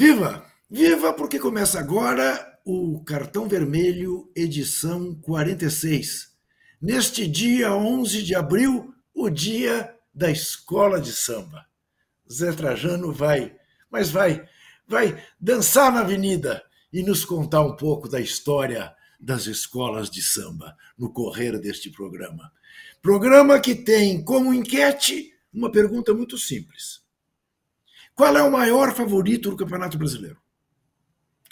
Viva! Viva porque começa agora o Cartão Vermelho, edição 46. Neste dia 11 de abril, o dia da escola de samba. Zé Trajano vai, mas vai, vai dançar na avenida e nos contar um pouco da história das escolas de samba no correr deste programa. Programa que tem como enquete uma pergunta muito simples: Qual é o maior favorito do Campeonato Brasileiro?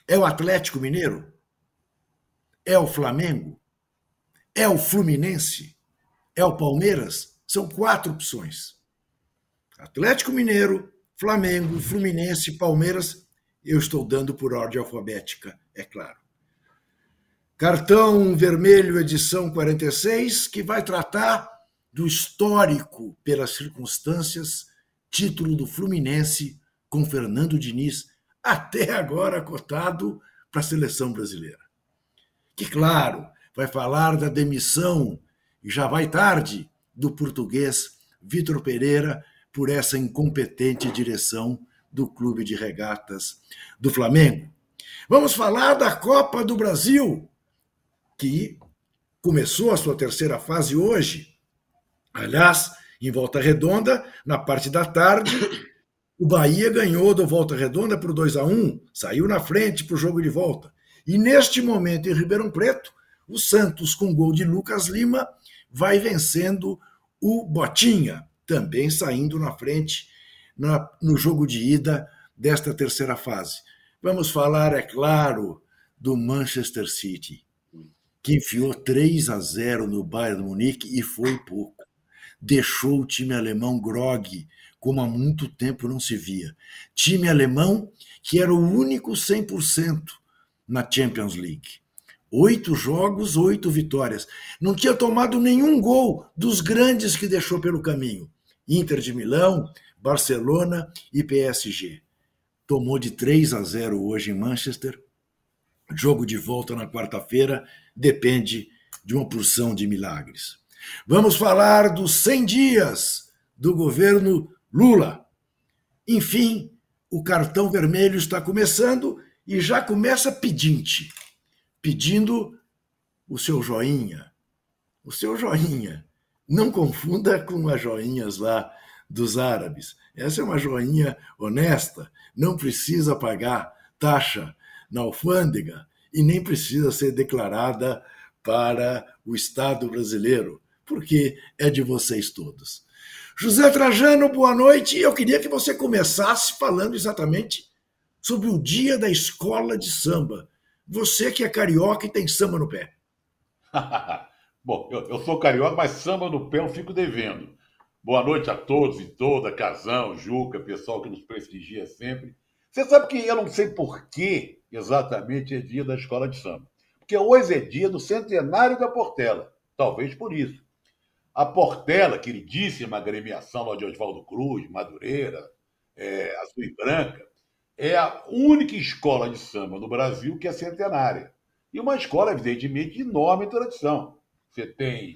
É o Atlético Mineiro? É o Flamengo? É o Fluminense? É o Palmeiras? São quatro opções. Atlético Mineiro, Flamengo, Fluminense, Palmeiras. Eu estou dando por ordem alfabética, é claro. Cartão Vermelho, edição 46, que vai tratar do histórico pelas circunstâncias, título do Fluminense com Fernando Diniz até agora cotado para a seleção brasileira. Que, claro, vai falar da demissão, e já vai tarde, do português Vitor Pereira por essa incompetente direção do Clube de Regatas do Flamengo. Vamos falar da Copa do Brasil, que começou a sua terceira fase hoje. Aliás, em Volta Redonda, na parte da tarde, o Bahia ganhou do Volta Redonda por 2 a 1 saiu na frente para o jogo de volta. E neste momento, em Ribeirão Preto, o Santos, com gol de Lucas Lima, vai vencendo o Botinha, também saindo na frente na, no jogo de ida desta terceira fase. Vamos falar, é claro, do Manchester City, que enfiou 3 a 0 no Bayern Munique e foi pouco. Deixou o time alemão grogue como há muito tempo não se via. Time alemão que era o único 100% na Champions League. Oito jogos, oito vitórias. Não tinha tomado nenhum gol dos grandes que deixou pelo caminho. Inter de Milão, Barcelona e PSG. Tomou de 3 a 0 hoje em Manchester. Jogo de volta na quarta-feira depende de uma porção de milagres. Vamos falar dos 100 dias do governo Lula. Enfim, o cartão vermelho está começando e já começa pedinte, pedindo o seu joinha. O seu joinha. Não confunda com as joinhas lá dos árabes. Essa é uma joinha honesta, não precisa pagar taxa na alfândega e nem precisa ser declarada para o Estado brasileiro, porque é de vocês todos. José Trajano, boa noite. Eu queria que você começasse falando exatamente sobre o dia da escola de samba. Você que é carioca e tem samba no pé. Bom, eu, eu, sou carioca, mas samba no pé eu fico devendo. Boa noite a todos e toda, Casão, Juca, pessoal que nos prestigia sempre. Você sabe que eu não sei por que exatamente é dia da escola de samba. Porque hoje é dia do centenário da Portela. Talvez por isso. A Portela, queridíssima agremiação lá de Oswaldo Cruz, Madureira, é, Azul e Branca, é a única escola de samba no Brasil que é centenária. E uma escola, evidentemente, de enorme tradição. Você tem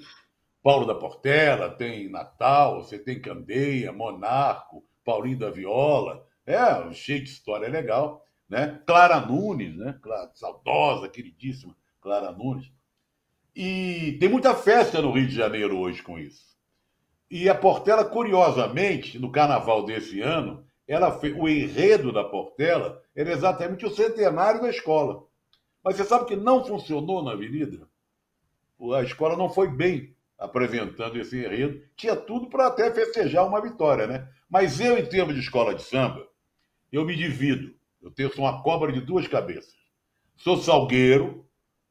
Paulo da Portela, tem Natal, você tem Candeia, Monarco, Paulinho da Viola. É, cheio de história legal. Né? Clara Nunes, né? saudosa, queridíssima Clara Nunes. E tem muita festa no Rio de Janeiro hoje com isso. E a Portela, curiosamente, no carnaval desse ano, ela fez, o enredo da Portela era exatamente o centenário da escola. Mas você sabe que não funcionou na Avenida? A escola não foi bem apresentando esse enredo. Tinha tudo para até festejar uma vitória, né? Mas eu, em termos de escola de samba, eu me divido. Eu tenho uma cobra de duas cabeças. Sou salgueiro,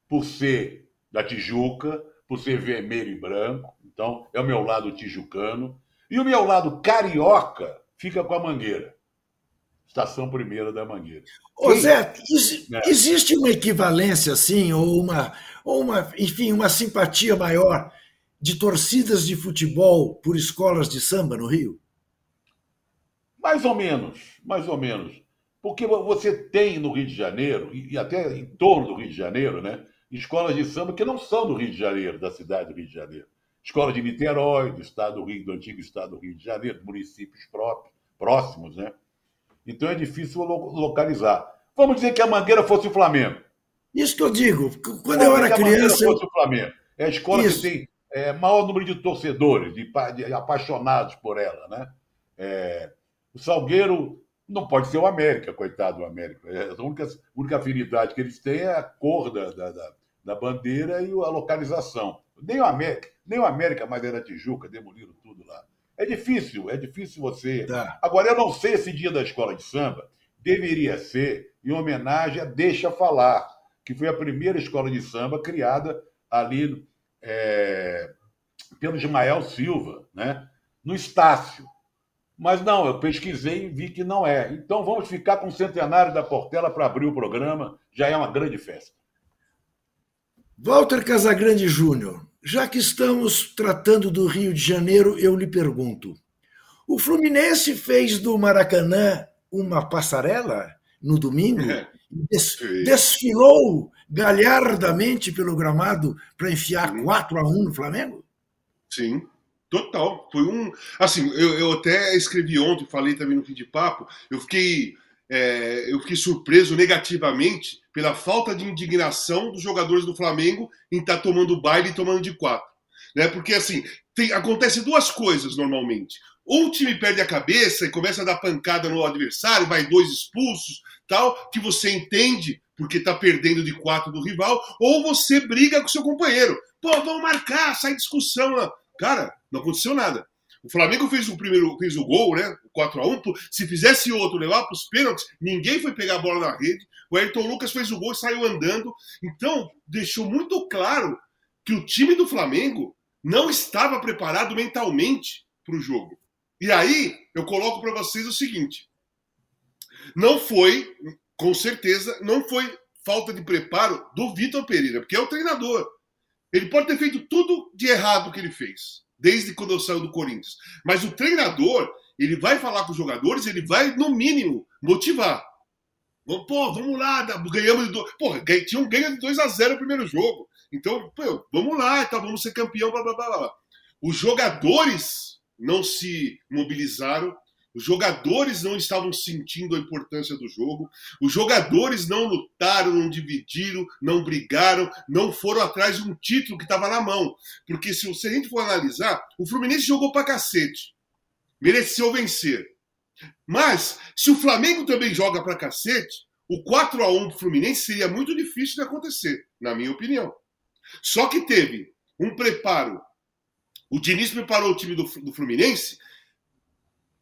por ser da Tijuca, por ser vermelho e branco. Então, é o meu lado tijucano. E o meu lado carioca fica com a Mangueira. Estação primeira da Mangueira. Ô, Zé, é. existe uma equivalência, assim, ou uma, ou uma, enfim, uma simpatia maior de torcidas de futebol por escolas de samba no Rio? Mais ou menos, mais ou menos. Porque você tem no Rio de Janeiro, e até em torno do Rio de Janeiro, né? Escolas de samba que não são do Rio de Janeiro, da cidade do Rio de Janeiro. Escola de Niterói, do estado do Rio, do antigo estado do Rio de Janeiro, municípios próprios, próximos, né? Então é difícil localizar. Vamos dizer que a Mangueira fosse o Flamengo. Isso que eu digo. Quando eu era criança. fosse o Flamengo. É a escola Isso. que tem é, maior número de torcedores, de, de apaixonados por ela. Né? É, o Salgueiro não pode ser o América, coitado do América. É, a única, a única afinidade que eles têm é a cor da, da, da bandeira e a localização. Nem o América, nem o América mais era Tijuca, demoliram tudo lá. É difícil, é difícil você. Tá. Agora, eu não sei esse dia da escola de samba deveria ser em homenagem a Deixa Falar, que foi a primeira escola de samba criada ali é, pelo Ismael Silva, né? no Estácio. Mas não, eu pesquisei e vi que não é. Então vamos ficar com o centenário da Portela para abrir o programa, já é uma grande festa. Walter Casagrande Júnior, já que estamos tratando do Rio de Janeiro, eu lhe pergunto: o Fluminense fez do Maracanã uma passarela no domingo? Des, desfilou galhardamente pelo gramado para enfiar 4 a 1 no Flamengo? Sim, total. Foi um. Assim, eu, eu até escrevi ontem, falei também no fim de papo, eu fiquei. É, eu fiquei surpreso negativamente pela falta de indignação dos jogadores do Flamengo em estar tá tomando baile e tomando de quatro. Né? Porque assim, tem, acontece duas coisas normalmente. Ou o time perde a cabeça e começa a dar pancada no adversário, vai dois expulsos, tal, que você entende porque está perdendo de quatro do rival, ou você briga com seu companheiro. Pô, vamos marcar, sai discussão. Cara, não aconteceu nada. O Flamengo fez o primeiro, fez o gol, né? 4 a 1 Se fizesse outro, levar para os pênaltis, ninguém foi pegar a bola na rede. O Ayrton Lucas fez o gol e saiu andando. Então, deixou muito claro que o time do Flamengo não estava preparado mentalmente para o jogo. E aí, eu coloco para vocês o seguinte: não foi, com certeza, não foi falta de preparo do Vitor Pereira, porque é o treinador. Ele pode ter feito tudo de errado que ele fez, desde quando eu saio do Corinthians. Mas o treinador, ele vai falar com os jogadores, ele vai, no mínimo, motivar. Pô, vamos lá, ganhamos de dois. Pô, tinha um ganho de 2 a 0 no primeiro jogo. Então, pô, vamos lá, tá, vamos ser campeão, blá blá blá blá. Os jogadores não se mobilizaram, os jogadores não estavam sentindo a importância do jogo, os jogadores não lutaram, não dividiram, não brigaram, não foram atrás de um título que estava na mão. Porque se, a gente for analisar, o Fluminense jogou pra cacete, mereceu vencer. Mas, se o Flamengo também joga pra cacete, o 4 a 1 do Fluminense seria muito difícil de acontecer, na minha opinião. Só que teve um preparo o Diniz preparou o time do, do Fluminense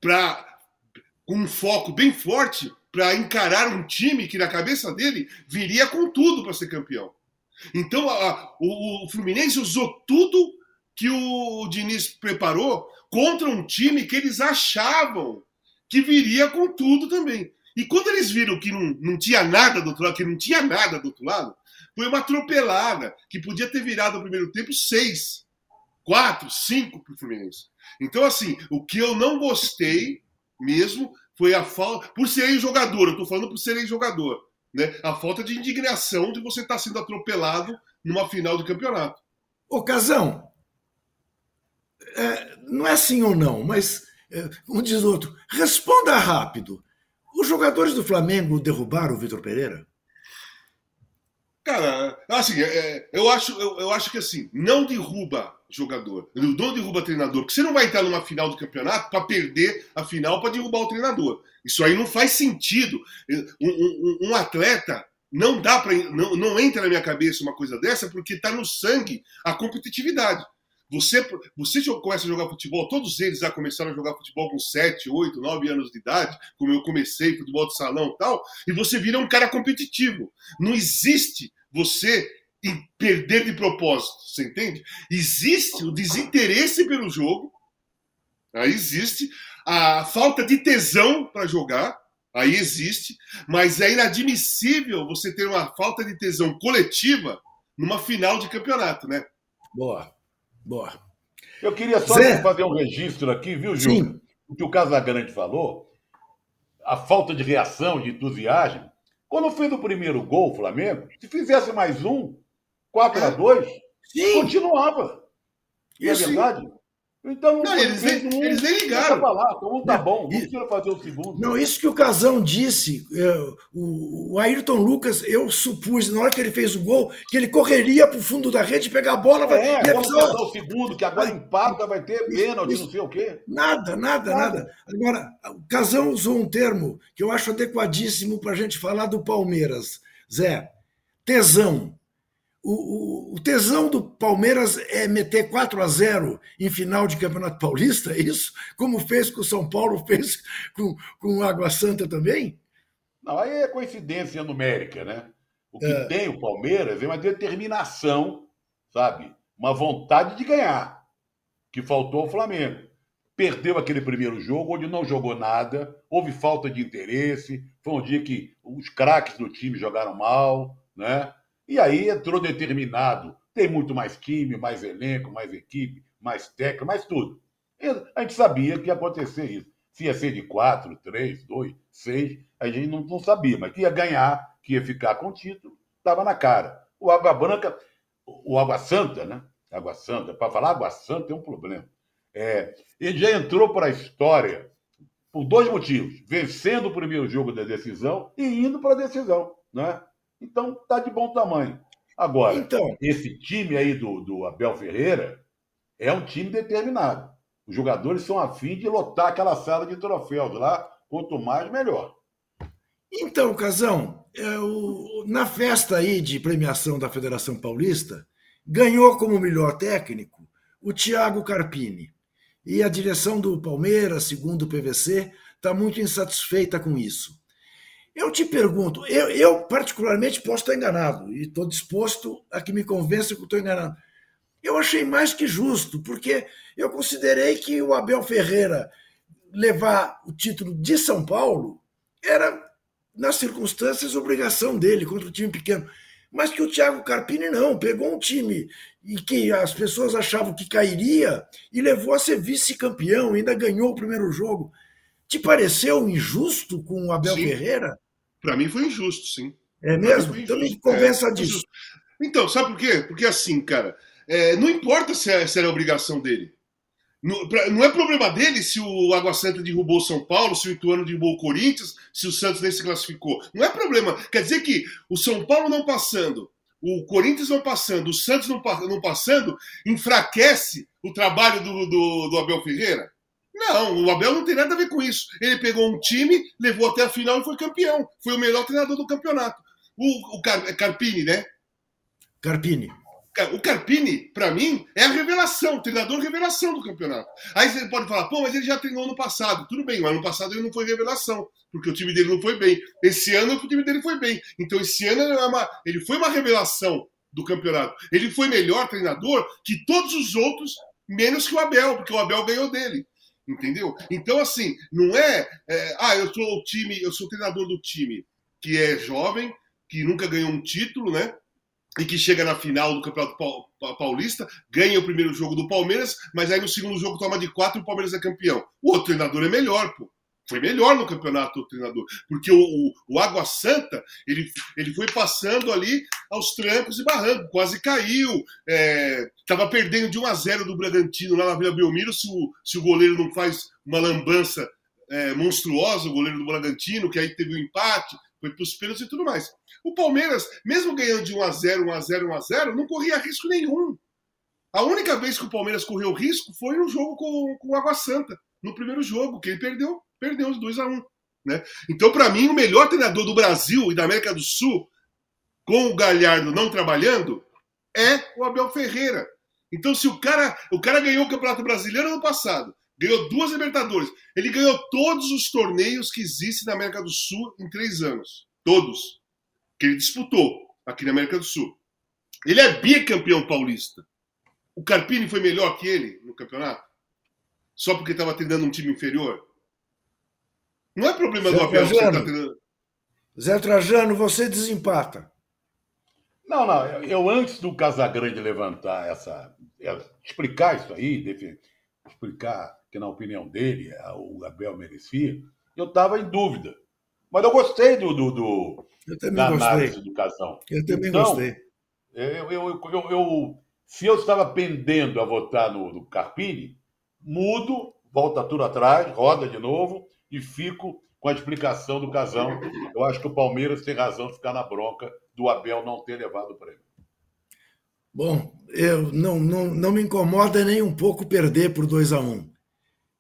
para com um foco bem forte para encarar um time que na cabeça dele viria com tudo para ser campeão. Então a, o, o, Fluminense usou tudo que o Diniz preparou contra um time que eles achavam que viria com tudo também. E quando eles viram que não, não tinha nada do outro lado, que não tinha nada do outro lado, foi uma atropelada que podia ter virado no primeiro tempo seis quatro, cinco para o Fluminense. Então, assim, o que eu não gostei mesmo foi a falta. Por serem jogador, eu estou falando por serem jogador. Né? A falta de indignação de você estar tá sendo atropelado numa final de campeonato. Ô, Casão, é, não é sim ou não, mas é, um diz outro. Responda rápido. Os jogadores do Flamengo derrubaram o Vitor Pereira? Cara, assim, é, eu, acho, eu, eu acho que assim, não derruba jogador. Não derruba treinador. Porque você não vai entrar numa final do campeonato para perder a final para derrubar o treinador. Isso aí não faz sentido. Um, um, um atleta não dá para não, não entra na minha cabeça uma coisa dessa porque está no sangue a competitividade. Você, você começa a jogar futebol, todos eles já começaram a jogar futebol com 7, 8, 9 anos de idade, como eu comecei, futebol de salão e tal, e você vira um cara competitivo. Não existe você em perder de propósito, você entende? Existe o desinteresse pelo jogo, aí existe a falta de tesão para jogar, aí existe, mas é inadmissível você ter uma falta de tesão coletiva numa final de campeonato, né? Boa, boa. Eu queria só Zé? fazer um registro aqui, viu, Júlio? O que o Casagrande falou, a falta de reação, de entusiasmo. Quando fez o primeiro gol, o Flamengo, se fizesse mais um, 4 a 2 Sim. continuava. Não é verdade? Então, não, eles, nem, um, eles nem ligaram. Falar, então um tá bom, não precisa fazer o segundo. Não, isso que o Casão disse, é, o, o, Ayrton Lucas, eu supus, na hora que ele fez o gol, que ele correria para o fundo da rede, pegar a bola. É, vai, vamos fazer o segundo, que agora empata, vai ter pênalti, não sei o quê. Nada, nada, nada, nada. Agora, o Casão usou um termo que eu acho adequadíssimo para a gente falar do Palmeiras. Zé, tesão o, o, tesão do Palmeiras é meter 4 a 0 em final de Campeonato Paulista, é isso? Como fez com o São Paulo, fez com, com o Água Santa também? Não, aí é coincidência numérica, né? O que é. tem o Palmeiras é uma determinação, sabe? Uma vontade de ganhar, que faltou ao Flamengo. Perdeu aquele primeiro jogo, onde não jogou nada, houve falta de interesse, foi um dia que os craques do time jogaram mal, né? E aí entrou determinado. Tem muito mais time, mais elenco, mais equipe, mais técnica, mais tudo. E a gente sabia que ia acontecer isso. Se ia ser de quatro, três, dois, seis, a gente não, não sabia, mas que ia ganhar, que ia ficar com o título, estava na cara. O Água Branca, o Água Santa, né? Água Santa, para falar Água Santa é um problema. É, ele já entrou para a história por dois motivos: vencendo o primeiro jogo da decisão e indo para a decisão. Né? Então, tá de bom tamanho. Agora, então, esse time aí do, do Abel Ferreira é um time determinado. Os jogadores são afim de lotar aquela sala de troféus lá, quanto mais, melhor. Então, Casão, é o, na festa aí de premiação da Federação Paulista, ganhou como melhor técnico o Thiago Carpini. E a direção do Palmeiras, segundo o PVC, está muito insatisfeita com isso. Eu te pergunto, eu, eu particularmente posso estar enganado e estou disposto a que me convença que estou enganado. Eu achei mais que justo, porque eu considerei que o Abel Ferreira levar o título de São Paulo era, nas circunstâncias, obrigação dele contra o time pequeno. Mas que o Thiago Carpini não, pegou um time e que as pessoas achavam que cairia e levou a ser vice-campeão, ainda ganhou o primeiro jogo. Te pareceu injusto com o Abel Sim. Ferreira? Para mim foi injusto, sim. É mesmo? Então me convença é, disso. Então, sabe por quê? Porque assim, cara, é, não importa se, é, se era obrigação dele. Não, pra, não, é problema dele se o Água Santa derrubou São Paulo, se o Ituano derrubou o Corinthians, se o Santos nem se classificou. Não é problema. Quer dizer que o São Paulo não passando, o Corinthians não passando, o Santos não, não passando, enfraquece o trabalho do, do, do Abel Ferreira? Não, o Abel não tem nada a ver com isso. Ele pegou um time, levou até a final e foi campeão. Foi o melhor treinador do campeonato. O, o Car é Carpini, né? Carpini. O Carpini, para mim, é a revelação, o treinador revelação do campeonato. Aí você pode falar, pô, mas ele já treinou no passado. Tudo bem, mas no passado ele não foi revelação, porque o time dele não foi bem. Esse ano o time dele foi bem. Então esse ano é uma, ele foi uma revelação do campeonato. Ele foi melhor treinador que todos os outros, menos que o Abel, porque o Abel ganhou dele. Entendeu? Então, assim, não é, é, Ah, eu sou o time, eu sou o treinador do time que é jovem, que nunca ganhou um título, né? E que chega na final do Campeonato Paulista, ganha o primeiro jogo do Palmeiras, mas aí no segundo jogo toma de quatro e o Palmeiras é campeão. O outro treinador é melhor, pô foi melhor no campeonato o treinador, porque o, o, o, Água Santa ele, ele foi passando ali aos trancos e barrancos, quase caiu, estava é, perdendo de 1 a 0 do Bragantino lá na Vila Belmiro, se o, se o goleiro não faz uma lambança é, monstruosa, o goleiro do Bragantino, que aí teve um empate, foi para os pênaltis e tudo mais. O Palmeiras, mesmo ganhando de 1 a 0 1 a 0 1 a 0 não corria risco nenhum. A única vez que o Palmeiras correu risco foi no jogo com, com o Água Santa, no primeiro jogo, que ele perdeu perdeu os 2 a 1 um, né? Então, para mim, o melhor treinador do Brasil e da América do Sul, com o Galhardo não trabalhando, é o Abel Ferreira. Então, se o cara, o cara ganhou o Campeonato Brasileiro ano passado, ganhou duas Libertadores, ele ganhou todos os torneios que existem na América do Sul em três anos. Todos. Que ele disputou aqui na América do Sul. Ele é bicampeão paulista. O Carpini foi melhor que ele no campeonato? Só porque estava treinando um time inferior? Não é problema Zé do Abel Trajano, você tá Zé Trajano, você desempata. Não, não. Eu, antes do Casagrande levantar essa. explicar isso aí, explicar que, na opinião dele, o Abel merecia, eu estava em dúvida. Mas eu gostei do, do, do eu da gostei. análise do Casão. Eu também então, gostei. Eu, eu, eu, eu, se eu estava pendendo a votar no, no Carpini, mudo, volta tudo atrás, roda de novo e fico com a explicação do Casão. Eu acho que o Palmeiras tem razão de ficar na bronca do Abel não ter levado o prêmio. Bom, eu não, não, não me incomoda nem um pouco perder por 2 a 1 um,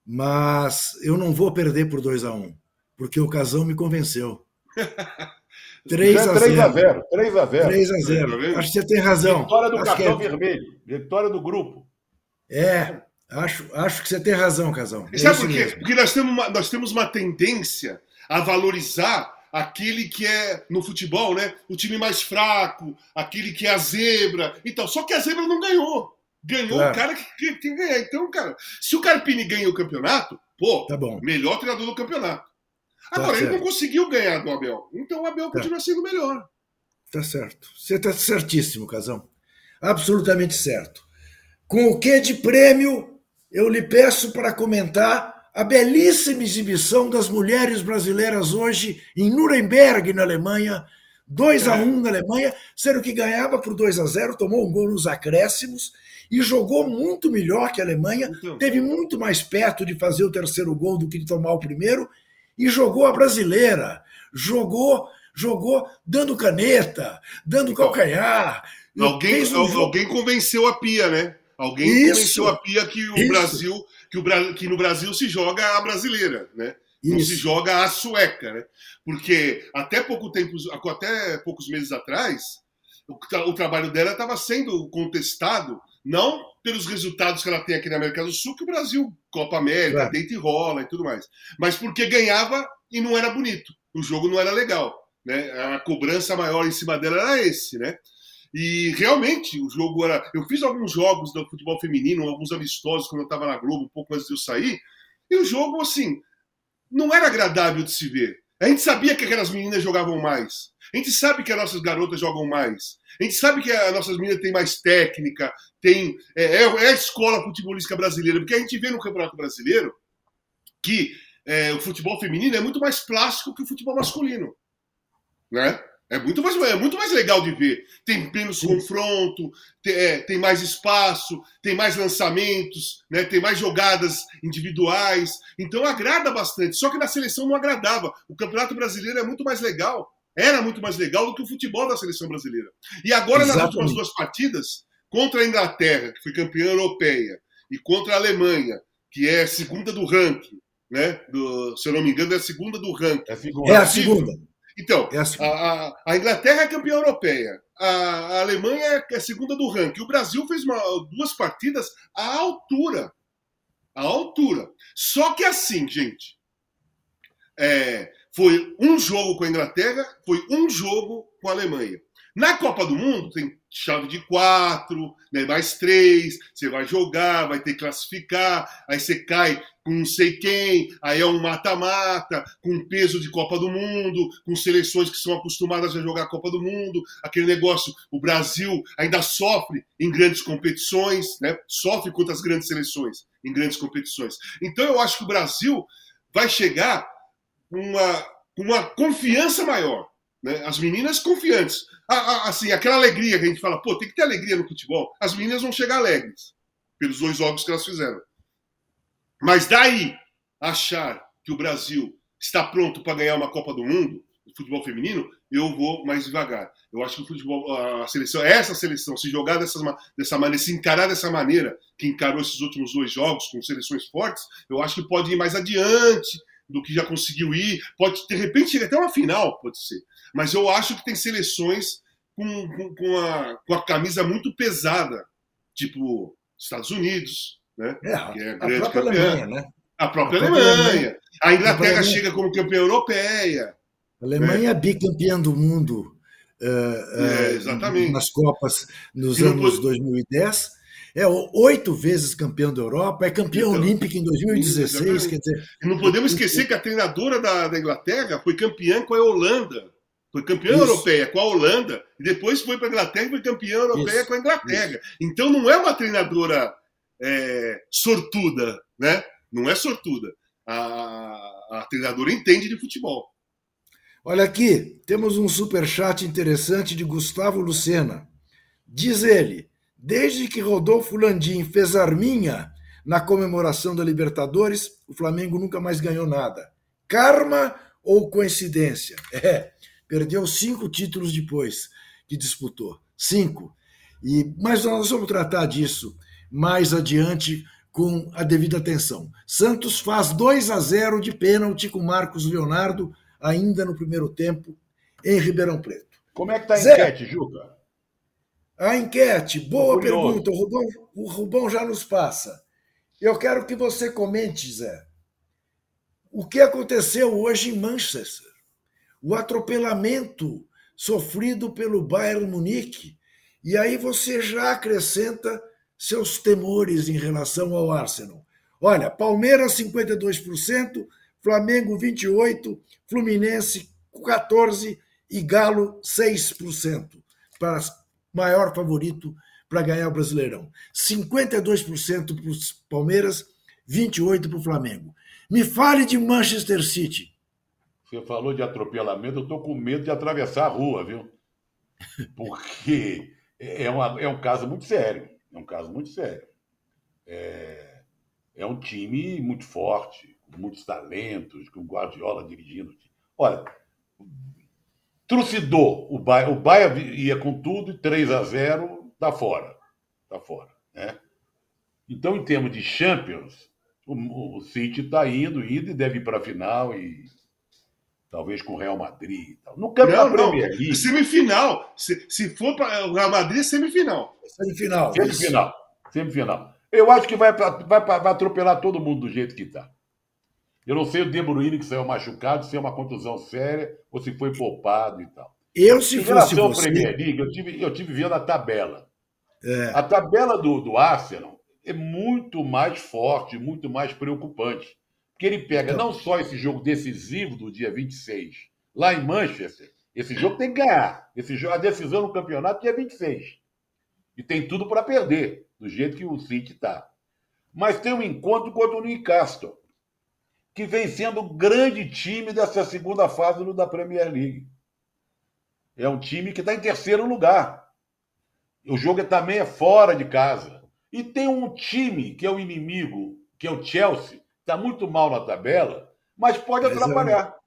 mas eu não vou perder por 2 a 1 um, porque o Casão me convenceu. 3 a 3 a 0. 3 a 0. 3 a 0. Acho que você tem razão. Vitória do acho cartão é... vermelho. Vitória do grupo. É, acho, acho que você tem razão, Casão. É Sabe por quê? Mesmo. Porque nós temos, uma, nós temos uma tendência a valorizar aquele que é no futebol, né? O time mais fraco, aquele que é a zebra. Então, só que a zebra não ganhou. Ganhou claro. o cara que, tem que ganhar. Então, cara, se o Carpini ganha o campeonato, pô, tá bom. melhor treinador do campeonato. Tá Agora, tá ele não conseguiu ganhar do Abel. Então o Abel tá. continua sendo melhor. Tá certo. Você está certíssimo, Casão. Absolutamente certo. Com o que de prêmio eu lhe peço para comentar a belíssima exibição das mulheres brasileiras hoje em Nuremberg, na Alemanha, 2 a 1 um na Alemanha, sendo que ganhava por 2 a 0, tomou um gol nos acréscimos e jogou muito melhor que a Alemanha, então. teve muito mais perto de fazer o terceiro gol do que de tomar o primeiro e jogou a brasileira, jogou, jogou dando caneta, dando então, calcanhar. Alguém, um alguém convenceu a Pia, né? Alguém isso, convenceu a Pia que o isso. Brasil, que, o, que no Brasil se joga a brasileira, né? Isso. Não se joga a sueca, né? Porque até pouco tempo, até poucos meses atrás, o, o trabalho dela estava sendo contestado não pelos resultados que ela tem aqui na América do Sul, que o Brasil, Copa América, claro. deita e rola e tudo mais. Mas porque ganhava e não era bonito. O jogo não era legal. Né? A cobrança maior em cima dela era esse, né? E realmente o jogo era. Eu fiz alguns jogos do futebol feminino, alguns amistosos quando eu estava na Globo, um pouco antes de eu sair, e o jogo, assim, não era agradável de se ver. A gente sabia que aquelas meninas jogavam mais. A gente sabe que as nossas garotas jogam mais. A gente sabe que as nossas meninas têm mais técnica, tem é, é, é a escola futebolística brasileira, porque a gente vê no Campeonato Brasileiro que é, o futebol feminino é muito mais plástico que o futebol masculino, né? É muito mais, é muito mais legal de ver. Tem menos confronto, tem, é, tem, mais espaço, tem mais lançamentos, né, tem mais jogadas individuais. Então agrada bastante. Só que na seleção não agradava. O Campeonato Brasileiro é muito mais legal. Era muito mais legal do que o futebol da seleção brasileira. E agora, Exatamente. nas últimas duas partidas, contra a Inglaterra, que foi campeã europeia, e contra aAlemanha, que é segunda do ranking, né? Do, se eu não me engano, é a segunda do ranking. É a segunda. É a segunda. Então, é a, a, a, Inglaterra é campeã europeia, a, a Alemanha é a segunda do ranking. O Brasil fez uma, duas partidas à altura. À altura. Só que assim, gente, é, foi um jogo com a Inglaterra, foi um jogo com a Alemanha. Na Copa do Mundo tem chave de quatro, né, mais três, você vai jogar, vai ter que classificar, aí você cai com não sei quem, aí é um mata-mata, com peso de Copa do Mundo, com seleções que são acostumadas a jogar Copa do Mundo, aquele negócio, o Brasil ainda sofre em grandes competições, né, sofre contra as grandes seleções em grandes competições. Então eu acho que o Brasil vai chegar com uma, uma confiança maior. Né? As meninas confiantes. Assim, aquela alegria que a gente fala, pô, tem que ter alegria no futebol. As meninas vão chegar alegres pelos dois jogos que elas fizeram. Mas daí achar que o Brasil está pronto para ganhar uma Copa do Mundo, o futebol feminino, eu vou mais devagar. Eu acho que o futebol, a seleção, essa seleção, se jogar dessa, dessa maneira, se encarar dessa maneira que encarou esses últimos dois jogos com seleções fortes, eu acho que pode ir mais adiante do que já conseguiu ir. Pode, de repente, chegar até uma final, pode ser. Mas eu acho que tem seleções com, com, com, a, com a camisa muito pesada, tipo Estados Unidos, né? É, que é a, grande a campeã. Alemanha, né? A própria, a Alemanha. Alemanha. A Inglaterra a chega como campeã europeia. A Alemanha né? é bicampeã do mundo uh, uh, nas Copas nos anos pode... 2010 é oito vezes campeão da Europa, é campeão então, olímpico em 2016. Quer dizer, não podemos esquecer que a treinadora da, da Inglaterra foi campeã com a Holanda. Foi campeã isso. europeia com a Holanda, e depois foi para a Inglaterra e foi campeã europeia isso, com a Inglaterra. Isso. Então não é uma treinadora é, sortuda, né? Não é sortuda. A, a treinadora entende de futebol. Olha aqui, temos um super chat interessante de Gustavo Lucena. Diz ele: Desde que Rodolfo Landim fez arminha Na comemoração da Libertadores, o Flamengo nunca mais ganhou nada. Karma ou coincidência? É, perdeu cinco títulos depois que disputou. Cinco. E, mas nós vamos tratar disso mais adiante com a devida atenção. Santos faz 2 a 0 de pênalti com Marcos Leonardo, ainda no primeiro tempo, em Ribeirão Preto. Como é que está a enquete, Juca? A enquete, boa pergunta. O Rubão, o Rubão já nos passa. Eu quero que você comente, Zé. O que aconteceu hoje em Manchester? O atropelamento sofrido pelo Bayern Munique. E aí você já acrescenta seus temores em relação ao Arsenal. Olha, Palmeiras 52%, Flamengo 28%, Fluminense 14% e Galo 6% para maior favorito para ganhar o Brasileirão. 52% para o Palmeiras, 28% para o Flamengo. Me fale de Manchester City. Você falou de atropelamento, eu estou com medo de atravessar a rua, viu? Porque é, uma, é um caso muito sério. É um caso muito sério. É, é um time muito forte, com muitos talentos, com Guardiola dirigindo. Olha, trucidou. O Bahia, o Bahia ia com tudo e 3 a 0 tá fora. Tá fora. Né? Então, em termos de Champions, o, o City está indo, indo e deve ir para a final e talvez com o Real Madrid e tal. No campo da Premier League. Semifinal. Se, se for para o Real Madrid, é semifinal. Semifinal. Semifinal. Semifinal. Eu acho que vai, vai, vai atropelar todo mundo do jeito que está. Eu não sei o De Bruyne que saiu machucado, se é uma contusão séria ou se foi poupado e tal. Eu, se em fosse relação você... Premier League, eu tive, eu tive vendo a tabela. É. A tabela do, do Arsenal é muito mais forte, muito mais preocupante. Porque ele pega então... não só esse jogo decisivo do dia 26, lá em Manchester, esse jogo tem que ganhar. Esse jogo, a decisão no campeonato dia 26. E tem tudo para perder, do jeito que o City está. Mas tem um encontro contra o Newcastle que vem sendo o grande time dessa segunda fase da Premier League. É um time que está em terceiro lugar. O jogo também é fora de casa. E tem um time que é o inimigo, que é o Chelsea, está muito mal na tabela, mas pode mas atrapalhar.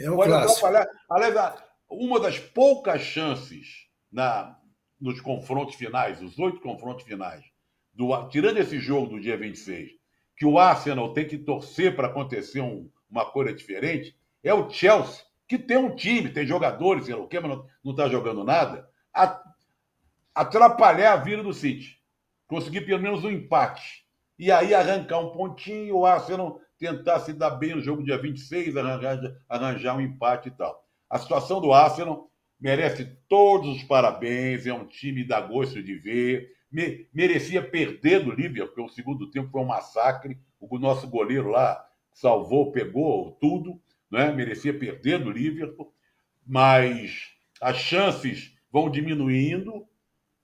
É, um, é pode clássico. atrapalhar. Aliás, uma das poucas chances na, nos confrontos finais, os oito confrontos finais, do, tirando esse jogo do dia 26, que o Arsenal tem que torcer para acontecer um, uma coisa diferente, é o Chelsea, que tem um time, tem jogadores, sei lá o quê, mas não está jogando nada, atrapalhar a vida do City. Conseguir pelo menos um empate. E aí arrancar um pontinho, o Arsenal tentar se dar bem no jogo dia 26, arranjar, arranjar um empate e tal. A situação do Arsenal merece todos os parabéns, é um time dá gosto de ver, me, merecia perder do Liverpool, porque o segundo tempo foi um massacre. O nosso goleiro lá salvou, pegou tudo, né? merecia perder do Liverpool, mas as chances vão diminuindo.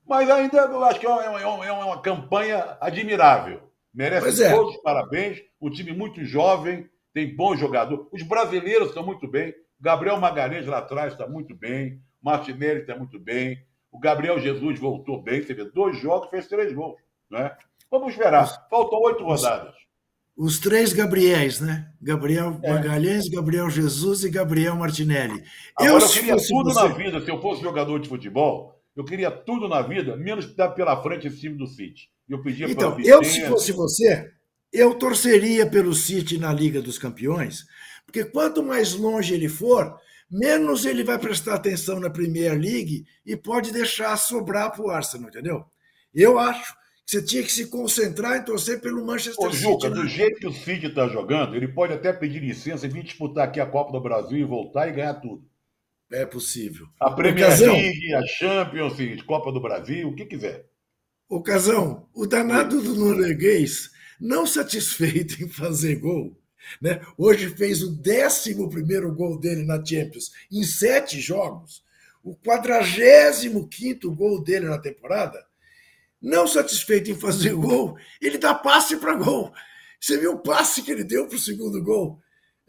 Mas ainda eu acho que é uma, é uma, é uma campanha admirável. Merece é. todos os parabéns. Um time muito jovem, tem bom jogador. Os brasileiros estão muito bem. Gabriel Magalhães lá atrás está muito bem. Martinelli está muito bem. O Gabriel Jesus voltou bem, teve dois jogos, fez três gols. Né? Vamos esperar. Faltam oito rodadas. Os três Gabriéis, né? Gabriel é. Magalhães, Gabriel Jesus e Gabriel Martinelli. Agora, eu, eu queria tudo você... na vida, se eu fosse jogador de futebol, eu queria tudo na vida, menos dar pela frente esse time do City. Eu pedia então, eu, se fosse você, eu torceria pelo City na Liga dos Campeões, porque quanto mais longe ele for, menos ele vai prestar atenção na Premier League e pode deixar sobrar para o Arsenal, entendeu? Eu acho que você tinha que se concentrar em torcer pelo Manchester Ô, City. Juca, do jeito que o City está jogando, ele pode até pedir licença e vir disputar aqui a Copa do Brasil e voltar e ganhar tudo. É possível. A Premier Ocasão, League, a Champions, Copa do Brasil, o que quiser. Ocasão, o danado do norueguês, não satisfeito em fazer gol, né? Hoje fez o 11 gol dele na Champions em sete jogos, o 45 gol dele na temporada. Não satisfeito em fazer gol, ele dá passe para gol. Você viu o passe que ele deu para o segundo gol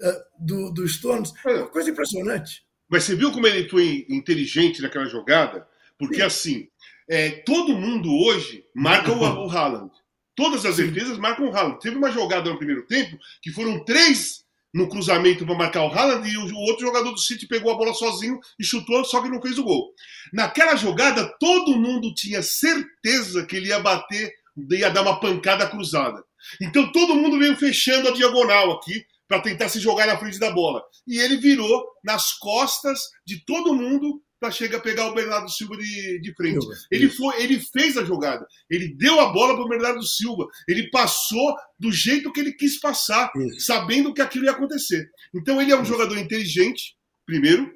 uh, do, do Stones? É uma coisa impressionante. Mas você viu como ele foi inteligente naquela jogada? Porque Sim. assim, é, todo mundo hoje marca o, o Haaland. Todas as defesas marcam o Haaland. Teve uma jogada no primeiro tempo que foram três no cruzamento para marcar o Haaland e o outro jogador do City pegou a bola sozinho e chutou, só que não fez o gol. Naquela jogada, todo mundo tinha certeza que ele ia bater, ia dar uma pancada cruzada. Então todo mundo veio fechando a diagonal aqui para tentar se jogar na frente da bola. E ele virou nas costas de todo mundo para chegar a pegar o Bernardo Silva de, de frente. Ele, foi, ele fez a jogada, ele deu a bola para o Bernardo Silva, ele passou do jeito que ele quis passar, Isso. sabendo que aquilo ia acontecer. Então ele é um Isso. jogador inteligente, primeiro,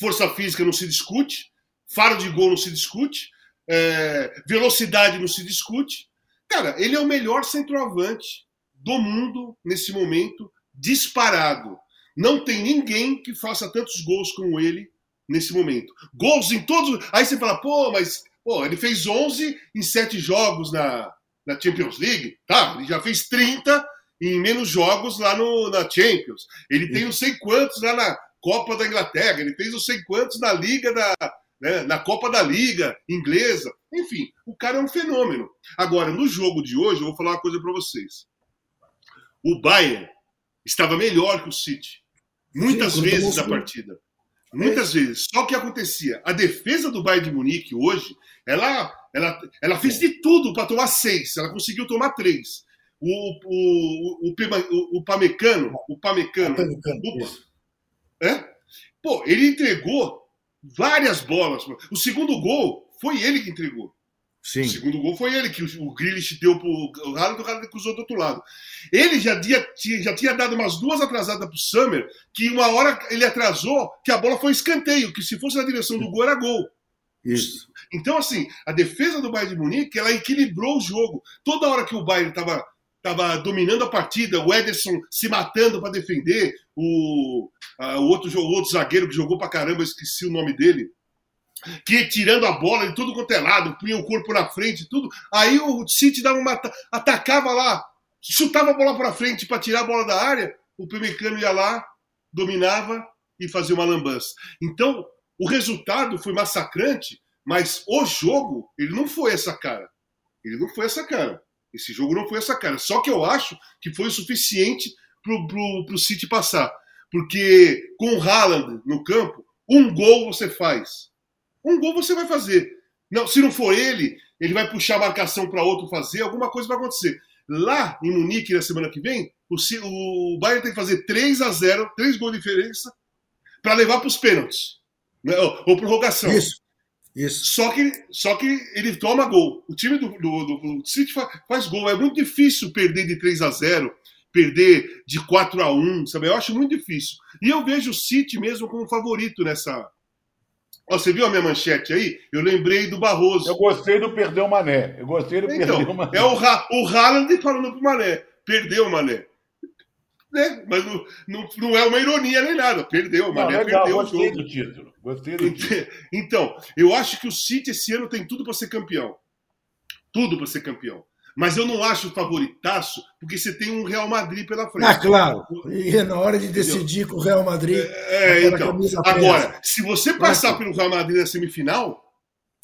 força física não se discute, faro de gol não se discute, é, velocidade não se discute. Cara, ele é o melhor centroavante do mundo nesse momento, disparado. Não tem ninguém que faça tantos gols como ele nesse momento. Gols em todos. Aí você fala, pô, mas pô, ele fez 11 em 7 jogos na, na Champions League. Tá, ele já fez 30 em menos jogos lá no, na Champions. Ele tem não sei quantos lá na Copa da Inglaterra. Ele fez não sei quantos na Liga da. Né, na Copa da Liga inglesa. Enfim, o cara é um fenômeno. Agora, no jogo de hoje, eu vou falar uma coisa para vocês. O Bayern estava melhor que o City. Muitas Sim, vezes na partida. Muitas vezes. Só que acontecia, a defesa do Bayern de Munique hoje, ela, ela, ela fez de tudo para tomar seis. Ela conseguiu tomar três. O, o, o, o, o Pamecano, o Pamecano, o, é? Pô, ele entregou várias bolas. O segundo gol foi ele que entregou. Sim. O segundo gol foi ele, que o, o Grealish deu pro o Haaland, o Haaland cruzou do outro lado. Ele já tinha, já tinha dado umas duas atrasadas pro Summer, que uma hora ele atrasou, que a bola foi escanteio, que se fosse na direção do gol era gol. Isso. Então, assim, a defesa do Bayern de Munique, ela equilibrou o jogo. Toda hora que o Bayern estava tava dominando a partida, o Ederson se matando para defender, o, a, o, outro, o outro zagueiro que jogou para caramba, esqueci o nome dele, que tirando a bola de tudo quanto é lado, punha o corpo na frente, tudo. Aí o City dava uma, atacava lá, chutava a bola para frente para tirar a bola da área, o Pemecano ia lá, dominava e fazia uma lambança. Então, o resultado foi massacrante, mas o jogo, ele não foi essa cara. Ele não foi essa cara. Esse jogo não foi essa cara. Só que eu acho que foi o suficiente pro, pro, pro City passar. Porque com o Haaland no campo, um gol você faz um gol você vai fazer. Não, se não for ele, ele vai puxar a marcação para outro fazer, alguma coisa vai acontecer. Lá em Munique, na semana que vem, o, o Bayern tem que fazer 3 a 0 3 gols de diferença, para levar para os pênaltis. Né? Ou, ou prorrogação. Isso. Isso. Só que, só que ele toma gol. O time do, do, do City faz, faz, gol. É muito difícil perder de 3 a 0 perder de 4 a 1 sabe? Eu acho muito difícil. E eu vejo o City mesmo como favorito nessa, você viu a minha manchete aí? Eu lembrei do Barroso. Eu gostei do perdeu o Mané. Eu gostei do então, perdeu o Mané. É o, ha o Haaland falando pro Mané. Perdeu o Mané. Né? Mas não, não, não, é uma ironia nem nada. Perdeu, o Mané não, legal, perdeu o jogo. do título. Gostei do título. Então, eu acho que o City esse ano tem tudo para ser campeão. Tudo para ser campeão. Mas eu não acho favoritaço, porque você tem um Real Madrid pela frente. Ah, claro. E é na hora de decidir com o Real Madrid. É, então. Agora, se você passar pelo Real Madrid na semifinal.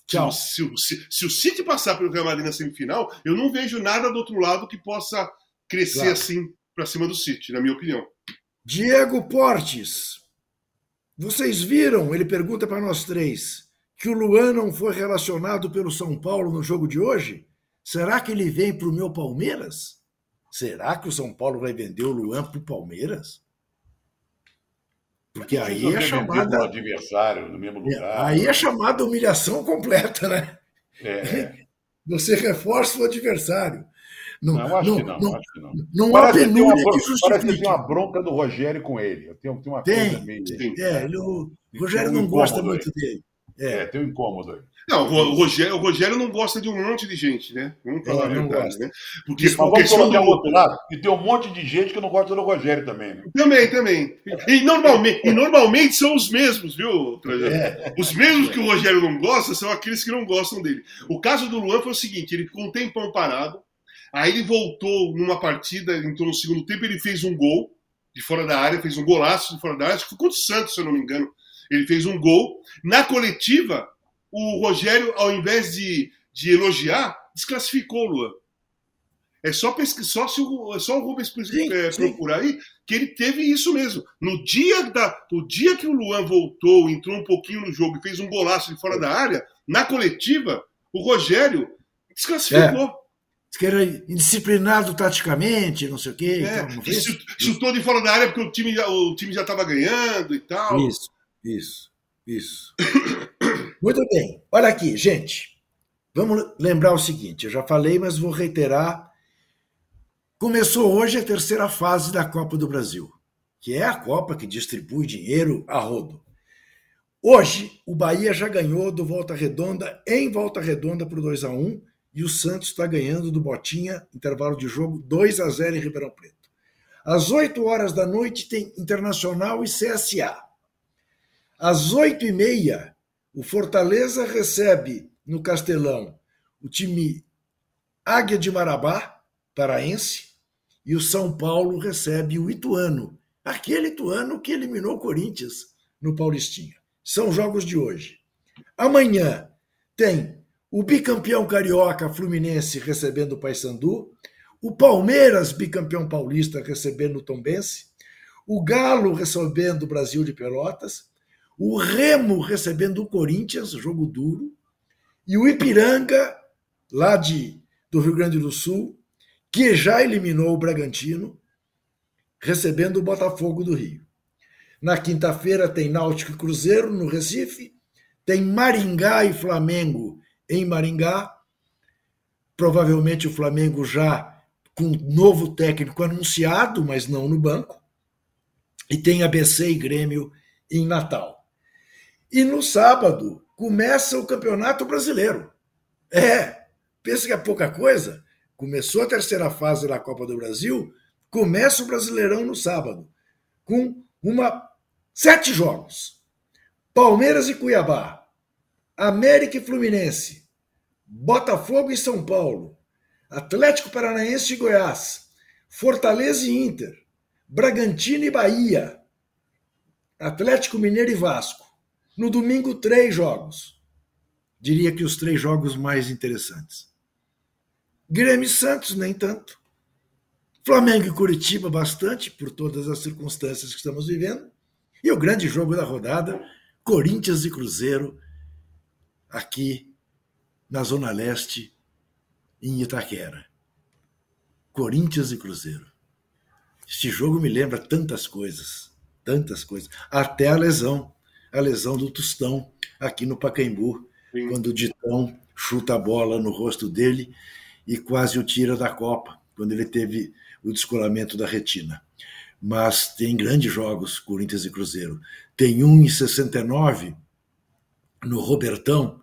Tchau. Se, se, se, o City passar pelo Real Madrid na semifinal, eu não vejo nada do outro lado que possa crescer claro. assim para cima do City, na minha opinião. Diego Portes. Vocês viram, ele pergunta para nós três, que o Luan não foi relacionado pelo São Paulo no jogo de hoje? Será que ele vem para o meu Palmeiras? Será que o São Paulo vai vender o Luan para o Palmeiras? Porque aí é chamada. adversário no mesmo lugar. Aí é chamada humilhação completa, né? É. Você reforça o adversário. Não, não acho não, que não. Não, acho que não. não há penúria que, que justifique. Parece que tem uma bronca do Rogério com ele. Eu tenho, tenho uma tem, coisa meio... Tem, é, ele, o Rogério um não gosta muito dele. É. é, tem um incômodo aí. Não, o Rogério, o Rogério não gosta de um monte de gente, né? Vamos falar é, a verdade, né? Porque, Mas porque vamos colocar do... outro lado, e tem um monte de gente que não gosta do Rogério também, né? Também, também. E normalmente, e normalmente são os mesmos, viu, é. Os mesmos que o Rogério não gosta são aqueles que não gostam dele. O caso do Luan foi o seguinte, ele ficou um tempão parado, aí ele voltou numa partida, entrou no segundo tempo, ele fez um gol de fora da área, fez um golaço de fora da área, acho que foi contra o Santos, se eu não me engano. Ele fez um gol. Na coletiva, o Rogério, ao invés de, de elogiar, desclassificou o Luan. É só, pesquisar, só, se o, é só o Rubens sim, é, procurar aí que ele teve isso mesmo. No dia, da, no dia que o Luan voltou, entrou um pouquinho no jogo e fez um golaço de fora da área, na coletiva, o Rogério desclassificou. É. Que era indisciplinado taticamente, não sei o quê. É, então, chutou de fora da área porque o time, o time já estava ganhando e tal. Isso, isso, isso. Muito bem. Olha aqui, gente. Vamos lembrar o seguinte: eu já falei, mas vou reiterar. Começou hoje a terceira fase da Copa do Brasil, que é a Copa que distribui dinheiro a rodo. Hoje, o Bahia já ganhou do Volta Redonda em Volta Redonda por 2 a 1 e o Santos está ganhando do Botinha, intervalo de jogo 2 a 0 em Ribeirão Preto. Às 8 horas da noite tem Internacional e CSA. Às 8 e meia, o Fortaleza recebe no Castelão o time Águia de Marabá, paraense, e o São Paulo recebe o Ituano, aquele Ituano que eliminou o Corinthians no Paulistinha. São jogos de hoje. Amanhã tem o bicampeão carioca Fluminense recebendo o Paysandu, o Palmeiras, bicampeão paulista, recebendo o Tombense, o Galo recebendo o Brasil de Pelotas, o Remo recebendo o Corinthians, jogo duro, e o Ipiranga, lá de, do Rio Grande do Sul, que já eliminou o Bragantino, recebendo o Botafogo do Rio. Na quinta-feira tem Náutico e Cruzeiro no Recife, tem Maringá e Flamengo em Maringá, provavelmente o Flamengo já com novo técnico anunciado, mas não no banco, e tem ABC e Grêmio em Natal. E no sábado começa o Campeonato Brasileiro. É, pensa que é pouca coisa? Começou a terceira fase da Copa do Brasil, começa o Brasileirão no sábado, com uma sete jogos. Palmeiras e Cuiabá, América e Fluminense, Botafogo e São Paulo, Atlético Paranaense e Goiás, Fortaleza e Inter, Bragantino e Bahia, Atlético Mineiro e Vasco, no domingo, três jogos. Diria que os três jogos mais interessantes. Grêmio e Santos, nem tanto. Flamengo e Curitiba, bastante, por todas as circunstâncias que estamos vivendo. E o grande jogo da rodada, Corinthians e Cruzeiro, aqui na Zona Leste, em Itaquera. Corinthians e Cruzeiro. Este jogo me lembra tantas coisas, tantas coisas, até a lesão a lesão do Tostão aqui no Pacaembu, Sim. quando o Ditão chuta a bola no rosto dele e quase o tira da Copa, quando ele teve o descolamento da retina. Mas tem grandes jogos, Corinthians e Cruzeiro. Tem um em 69, no Robertão,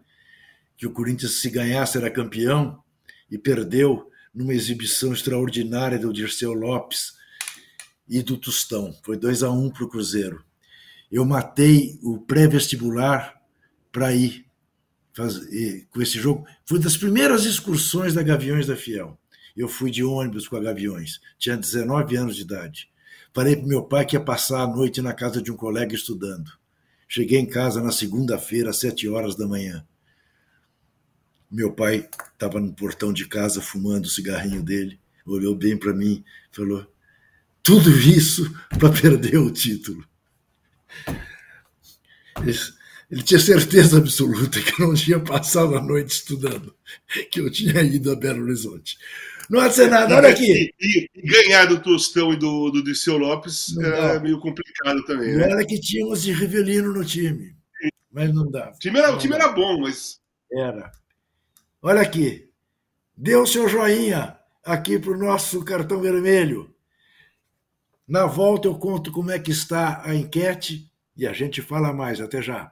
que o Corinthians, se ganhasse, era campeão, e perdeu numa exibição extraordinária do Dirceu Lopes e do Tostão. Foi 2 a 1 um para o Cruzeiro eu matei o pré-vestibular para ir fazer, com esse jogo. Foi das primeiras excursões da Gaviões da Fiel. Eu fui de ônibus com a Gaviões, tinha 19 anos de idade. Falei para meu pai que ia passar a noite na casa de um colega estudando. Cheguei em casa na segunda-feira, às sete horas da manhã. Meu pai estava no portão de casa fumando o cigarrinho dele, olhou bem para mim, falou: tudo isso para perder o título. Ele, tinha certeza absoluta que eu não tinha passado a noite estudando, que eu tinha ido a Belo Horizonte. Não há de ser nada, olha aqui. E, e ganhar do Tostão e do, do Dirceu Lopes era meio complicado também. Né? Era que tínhamos de Rivelino no time, mas não dava. O time era, o time era bom, mas. Era. Olha aqui. Dê o seu joinha aqui para o nosso cartão vermelho. Na volta eu conto como é que está a enquete e a gente fala mais. Até já.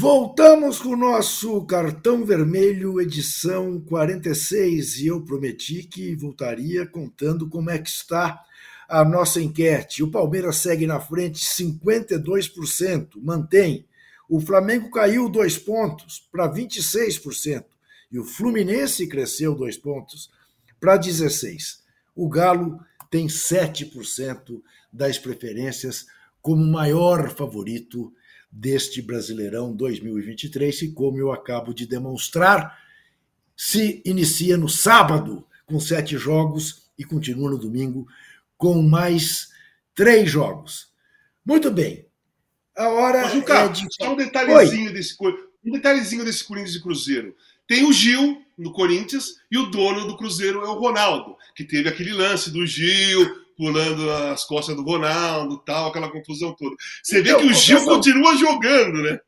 Voltamos com o nosso cartão vermelho, edição 46, e eu prometi que voltaria contando como é que está a nossa enquete. O Palmeiras segue na frente 52%, mantém. O Flamengo caiu dois pontos para 26%, e o Fluminense cresceu dois pontos para 16%. O Galo tem 7% das preferências como maior favorito deste Brasileirão 2023, e como eu acabo de demonstrar, se inicia no sábado com sete jogos e continua no domingo com mais três jogos. Muito bem. A hora Mas, Juca, é de... só um detalhezinho desse um detalhezinho desse Corinthians e Cruzeiro. Tem o Gil no Corinthians e o dono do Cruzeiro é o Ronaldo, que teve aquele lance do Gil pulando as costas do Ronaldo, tal, aquela confusão toda. Você vê então, que o Gil Casão, continua jogando, né?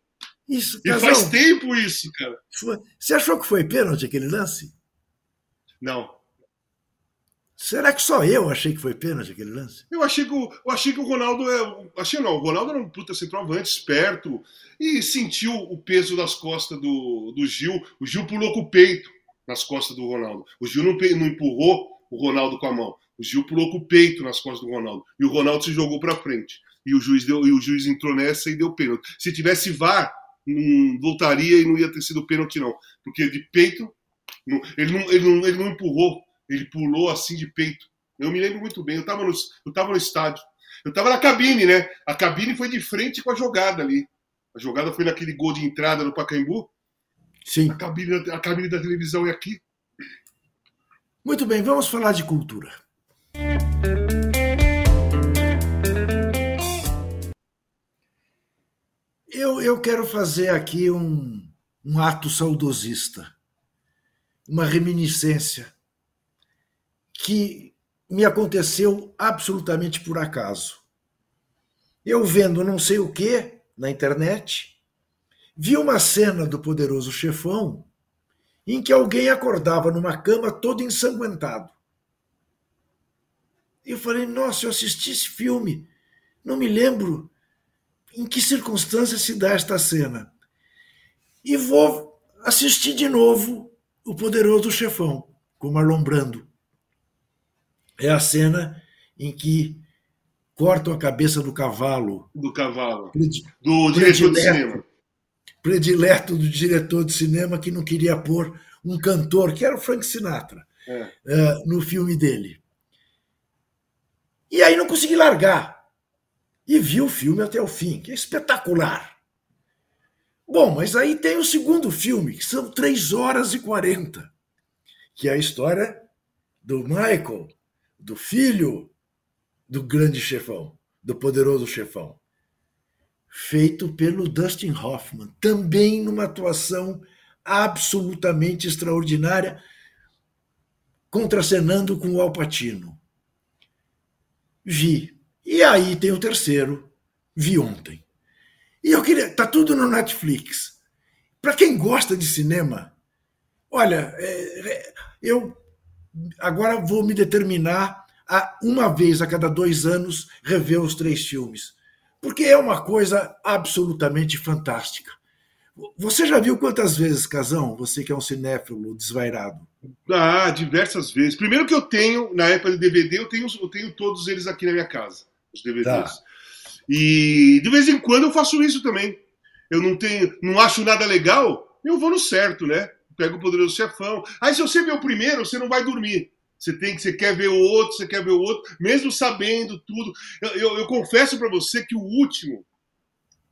Isso, e faz tempo isso, cara. Você achou que foi pênalti aquele lance? Não. Será que só eu achei que foi pênalti aquele lance? Eu achei que o, eu achei que o Ronaldo é. Achei não, o Ronaldo era um puta centroavante, esperto, e sentiu o peso das costas do, do Gil. O Gil pulou com o peito nas costas do Ronaldo. O Gil não, não empurrou o Ronaldo com a mão. O Gil pulou com o peito nas costas do Ronaldo. E o Ronaldo se jogou para frente. E o juiz deu, e o juiz entrou nessa e deu pênalti. Se tivesse VAR, não voltaria e não ia ter sido pênalti, não. Porque de peito, não, ele, não, ele, não, ele não empurrou, ele pulou assim de peito. Eu me lembro muito bem, eu estava no, eu tava no estádio. Eu estava na cabine, né? A cabine foi de frente com a jogada ali. A jogada foi naquele gol de entrada no Pacaembu. Sim. A cabine, a cabine da televisão é aqui. Muito bem, vamos falar de cultura. Eu, eu quero fazer aqui um, um ato saudosista, uma reminiscência que me aconteceu absolutamente por acaso. Eu vendo não sei o que na internet, vi uma cena do poderoso chefão em que alguém acordava numa cama todo ensanguentado. Eu falei, nossa, eu assisti esse filme, não me lembro em que circunstâncias se dá esta cena. E vou assistir de novo O Poderoso Chefão, com Marlon Brando. É a cena em que cortam a cabeça do cavalo. Do cavalo. do diretor de cinema. Predileto do diretor de cinema que não queria pôr um cantor, que era o Frank Sinatra, é. uh, no filme dele. E aí não consegui largar. E vi o filme até o fim, que é espetacular. Bom, mas aí tem o segundo filme, que são 3 horas e 40, que é a história do Michael, do filho do grande chefão, do poderoso chefão. Feito pelo Dustin Hoffman, também numa atuação absolutamente extraordinária, contracenando com o Alpatino. Vi. E aí tem o terceiro, vi ontem. E eu queria. Tá tudo no Netflix. Para quem gosta de cinema, olha, é, é, eu agora vou me determinar a uma vez a cada dois anos rever os três filmes, porque é uma coisa absolutamente fantástica. Você já viu quantas vezes, Casão? Você que é um cinéfilo desvairado. Ah, diversas vezes. Primeiro que eu tenho, na época de DVD, eu tenho, eu tenho todos eles aqui na minha casa, os DVDs. Tá. E de vez em quando eu faço isso também. Eu não tenho, não acho nada legal, eu vou no certo, né? Pego o poderoso chefão. Aí se você vê o primeiro, você não vai dormir. Você tem que, você quer ver o outro, você quer ver o outro, mesmo sabendo tudo. Eu, eu, eu confesso para você que o último,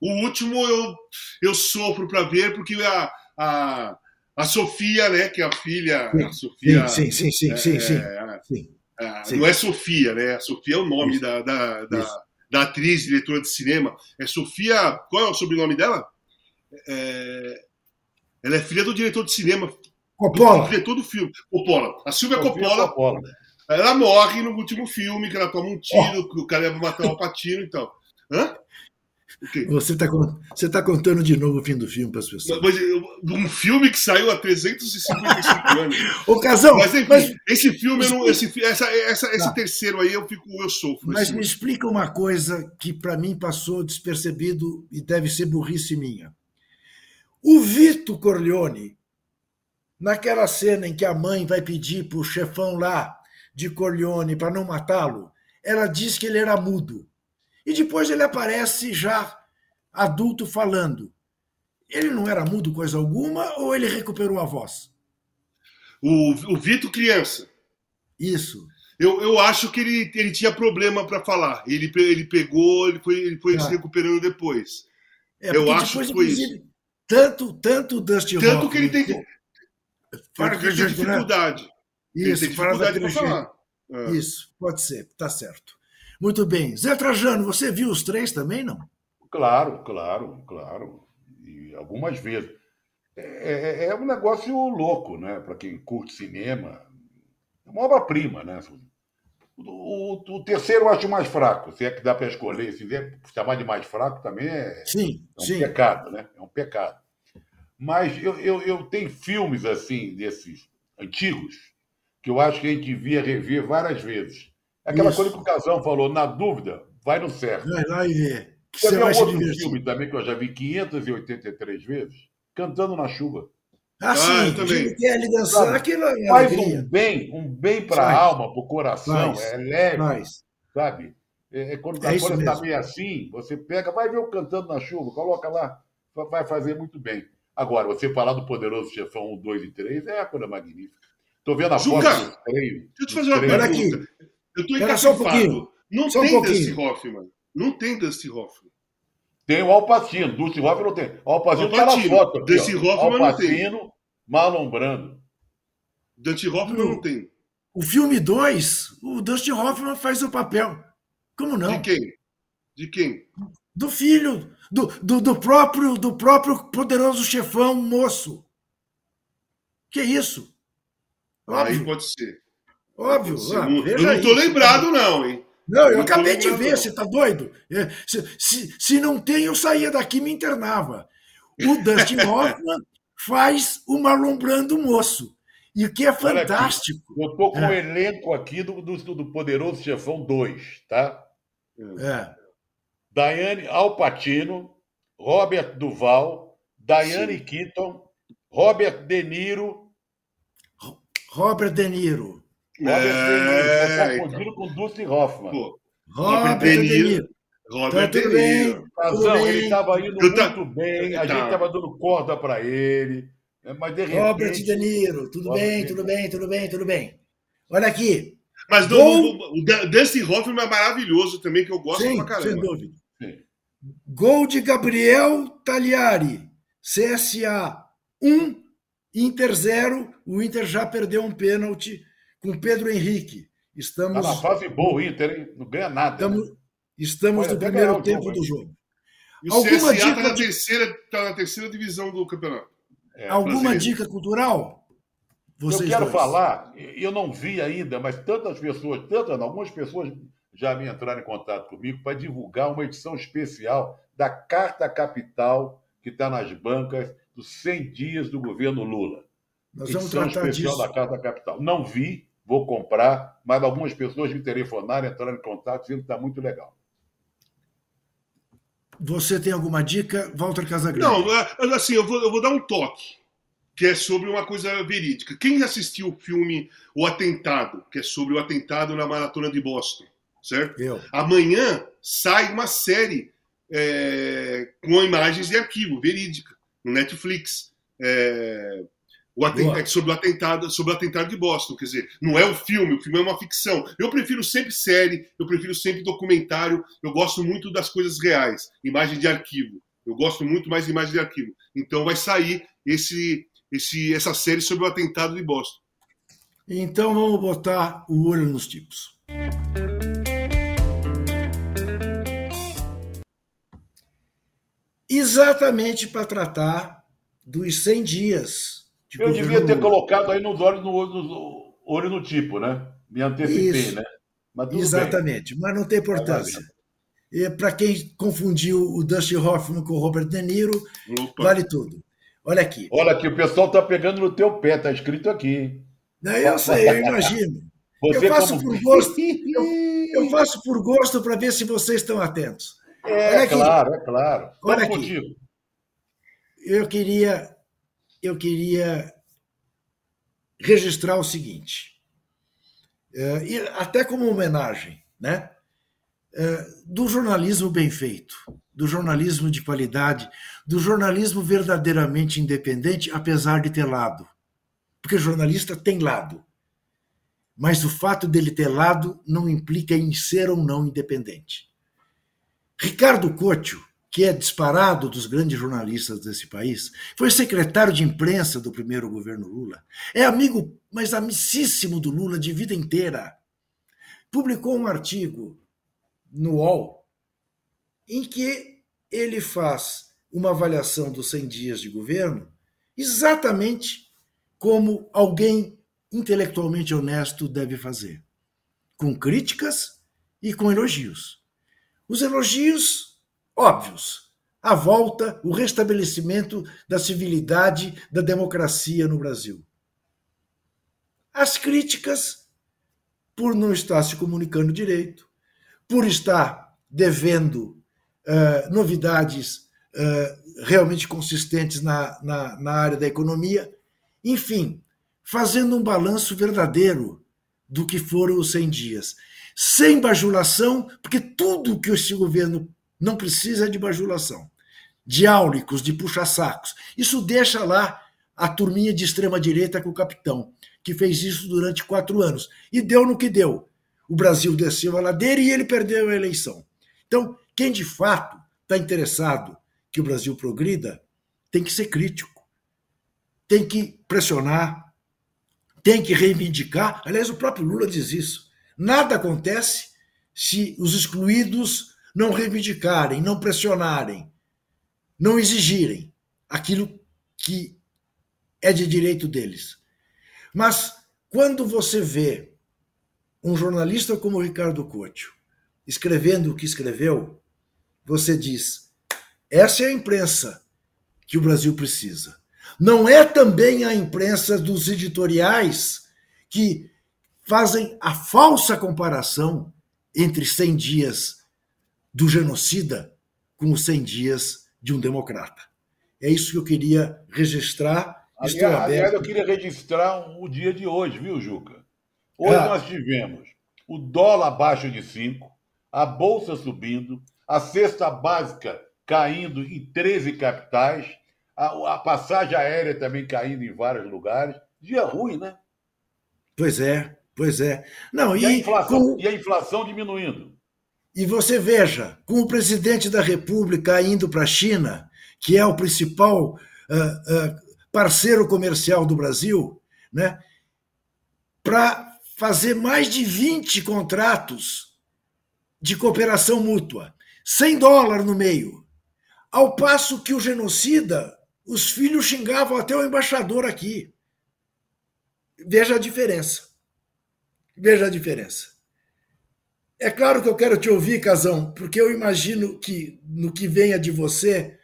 o último eu, eu sofro para ver, porque a, a, a Sofia, né, que é a filha. Sim, a Sofia, sim, sim, sim, é, sim, sim, é, sim, sim. Não é Sofia, né? A Sofia é o nome da, da, da, da, atriz, diretora de cinema. É Sofia. Qual é o sobrenome dela? É, ela é filha do diretor de cinema. Coppola. Do diretor do filme. Coppola. A Silvia Coppola, Coppola. Ela morre no último filme, que ela toma um tiro, oh. que o cara leva matar o patino e tal. Hã? Você está você tá contando de novo o fim do filme para as pessoas. Mas, um filme que saiu há 355 anos. Ô, Casão, mas, enfim, mas, esse filme, não, esse, essa, essa, tá. esse terceiro aí, eu fico, eu sofro. Mas me explica uma coisa que para mim passou despercebido e deve ser burrice minha. O Vito Corleone, naquela cena em que a mãe vai pedir para o chefão lá de Corleone para não matá-lo, ela diz que ele era mudo. E depois ele aparece já adulto falando. Ele não era mudo coisa alguma ou ele recuperou a voz? O, o Vito criança. Isso. Eu, eu acho que ele, ele tinha problema para falar. Ele, ele pegou, ele foi, ele foi ah. se recuperando depois. É, eu acho depois, que foi isso. Tanto, tanto o Dusty Tanto Hoffman, que ele tem, que, para que ele tem dificuldade. Isso, ele tem dificuldade para falar. É. Isso, pode ser, tá certo. Muito bem. Zé Trajano, você viu os três também, não? Claro, claro, claro. E algumas vezes. É, é, é um negócio louco, né? Para quem curte cinema. É uma obra-prima, né? O, o, o, terceiro eu acho mais fraco. Se é que dá para escolher, se vier chamar de mais fraco também é, sim, é um sim. pecado, né? É um pecado. Mas eu, eu, eu tenho filmes assim, desses antigos, que eu acho que a gente devia rever várias vezes. Aquela Isso. coisa que o Casão falou, na dúvida, vai no certo. Vai lá e vê. Que você vai outro filme também que eu já vi 583 vezes, Cantando na Chuva. Ah, sim, ah, também. Kelly dançando, aquilo é Faz um bem, um bem para a alma, para o coração, faz, é leve, faz. sabe? É, é quando a é coisa está meio assim, você pega, vai ver o Cantando na Chuva, coloca lá, vai fazer muito bem. Agora, você falar do Poderoso Chefão 1, 2 e 3 é a coisa magnífica. Estou vendo a foto dos três. Deixa eu te fazer uma pergunta. Eu estou encapifado. Um não só tem um Dusty Hoffman. Não tem Dusty Hoffman. Tem o Alpacino. Dusty Hoffman não tem. O Alpacino está na foto. Aqui, Dusty Hoffman não tem. Marlon Brando. Dusty Hoffman não tem. O filme 2, o Dusty Hoffman faz o papel. Como não? De quem? De quem? Do filho, do, do, do próprio do próprio poderoso chefão moço. Que isso? Óbvio. Aí pode ser. Óbvio. Ah, eu não estou lembrado, não, hein? Não, eu, eu acabei de ver, você tá doido? É, se, se, se, não tem, eu saía daqui e me internava. O Dustin Hoffman faz o Marlon Brando moço. E o que é fantástico. eu tô com o é. um elenco aqui do, do, do Poderoso Chefão 2, tá? É. Diane Alpatino, Robert Duval, Diane Sim. Keaton, Robert De Niro. Robert De Niro. Robert é, De Niro. confundido com Dustin Hoffman. Pô, Robert, De Niro. Robert De Niro. Razão, ele estava indo muito tá... bem, a tá. gente estava dando corda para ele. É, mas de repente... Robert De Niro, tudo Robert bem, tudo bem, tudo bem, tudo bem. Olha aqui. Mas Gol... o, o Dustin Hoffman é maravilhoso também, que eu gosto Sim, pra caramba. Sem dúvida. Sim. Gol de Gabriel Tagliari. CSA 1, Inter 0. O Inter já perdeu um pênalti com Pedro Henrique. Estamos. Está na fase boa o Inter, hein? Não ganha nada. Estamos, estamos no primeiro tempo jogo, do jogo. E o Alguma CSA está na, terceira, tá na terceira divisão do campeonato. É, Alguma dica cultural? Vocês eu quero dois. falar, eu não vi ainda, mas tantas pessoas, tantas, algumas pessoas já me entraram em contato comigo para divulgar uma edição especial da Carta Capital que está nas bancas dos 100 dias do governo Lula. Nós vamos edição tratar especial disso. da Carta Capital. Não vi, vou comprar, mas algumas pessoas me telefonaram, entraram em contato, dizendo que está muito legal. Você tem alguma dica, Walter Casagrande? Não, é, assim, eu vou, eu vou dar um toque, que é sobre uma coisa verídica. Quem assistiu o filme O Atentado, que é sobre o atentado na Maratona de Boston, certo? Eu. Amanhã sai uma série é, com imagens de arquivo, verídica, no Netflix. É, o atentado, sobre, o atentado, sobre o atentado de Boston. Quer dizer, não é o filme, o filme é uma ficção. Eu prefiro sempre série, eu prefiro sempre documentário, eu gosto muito das coisas reais, imagem de arquivo. Eu gosto muito mais de imagem de arquivo. Então vai sair esse, esse, essa série sobre o atentado de Boston. Então vamos botar o olho nos tipos. Exatamente para tratar dos 100 dias Tipo, eu devia ter colocado aí nos olhos no, no olho no tipo, né? Me antecipei, Isso. né? Mas Exatamente, bem. mas não tem importância. E para quem confundiu o Dustin Hoffman com o Robert De Niro, Opa. vale tudo. Olha aqui. Olha aqui, o pessoal está pegando no teu pé, está escrito aqui. Não, eu sei, eu imagino. Você eu faço como... por gosto. Eu, eu faço por gosto para ver se vocês estão atentos. É, claro, é claro. Olha aqui. Contigo. eu queria, eu queria registrar o seguinte, é, até como homenagem, né? É, do jornalismo bem feito, do jornalismo de qualidade, do jornalismo verdadeiramente independente, apesar de ter lado. Porque jornalista tem lado. Mas o fato dele ter lado não implica em ser ou não independente. Ricardo Couto, que é disparado dos grandes jornalistas desse país, foi secretário de imprensa do primeiro governo Lula. É amigo, mas amicíssimo do Lula de vida inteira. Publicou um artigo no UOL em que ele faz uma avaliação dos 100 dias de governo exatamente como alguém intelectualmente honesto deve fazer, com críticas e com elogios. Os elogios óbvios, a volta, o restabelecimento da civilidade, da democracia no Brasil. As críticas por não estar se comunicando direito, por estar devendo uh, novidades uh, realmente consistentes na, na, na área da economia, enfim, fazendo um balanço verdadeiro do que foram os 100 dias. Sem bajulação, porque tudo que esse governo não precisa de bajulação, de áulicos, de puxa-sacos. Isso deixa lá a turminha de extrema-direita com o capitão, que fez isso durante quatro anos. E deu no que deu. O Brasil desceu a ladeira e ele perdeu a eleição. Então, quem de fato está interessado que o Brasil progrida, tem que ser crítico, tem que pressionar, tem que reivindicar. Aliás, o próprio Lula diz isso. Nada acontece se os excluídos não reivindicarem, não pressionarem, não exigirem aquilo que é de direito deles. Mas quando você vê um jornalista como Ricardo Couto escrevendo o que escreveu, você diz: essa é a imprensa que o Brasil precisa. Não é também a imprensa dos editoriais que fazem a falsa comparação entre 100 dias do genocida com os 100 dias de um democrata. É isso que eu queria registrar. Estou aliás, aliás, eu queria registrar o dia de hoje, viu, Juca? Hoje ah. nós tivemos o dólar abaixo de 5, a bolsa subindo, a cesta básica caindo em 13 capitais, a, a passagem aérea também caindo em vários lugares. Dia ruim, né? Pois é, pois é. Não, e, e, a, inflação, com... e a inflação diminuindo. E você veja, com o presidente da República indo para a China, que é o principal uh, uh, parceiro comercial do Brasil, né, para fazer mais de 20 contratos de cooperação mútua, 100 dólares no meio. Ao passo que o genocida os filhos xingavam até o embaixador aqui. Veja a diferença. Veja a diferença. É claro que eu quero te ouvir, Casão, porque eu imagino que no que venha de você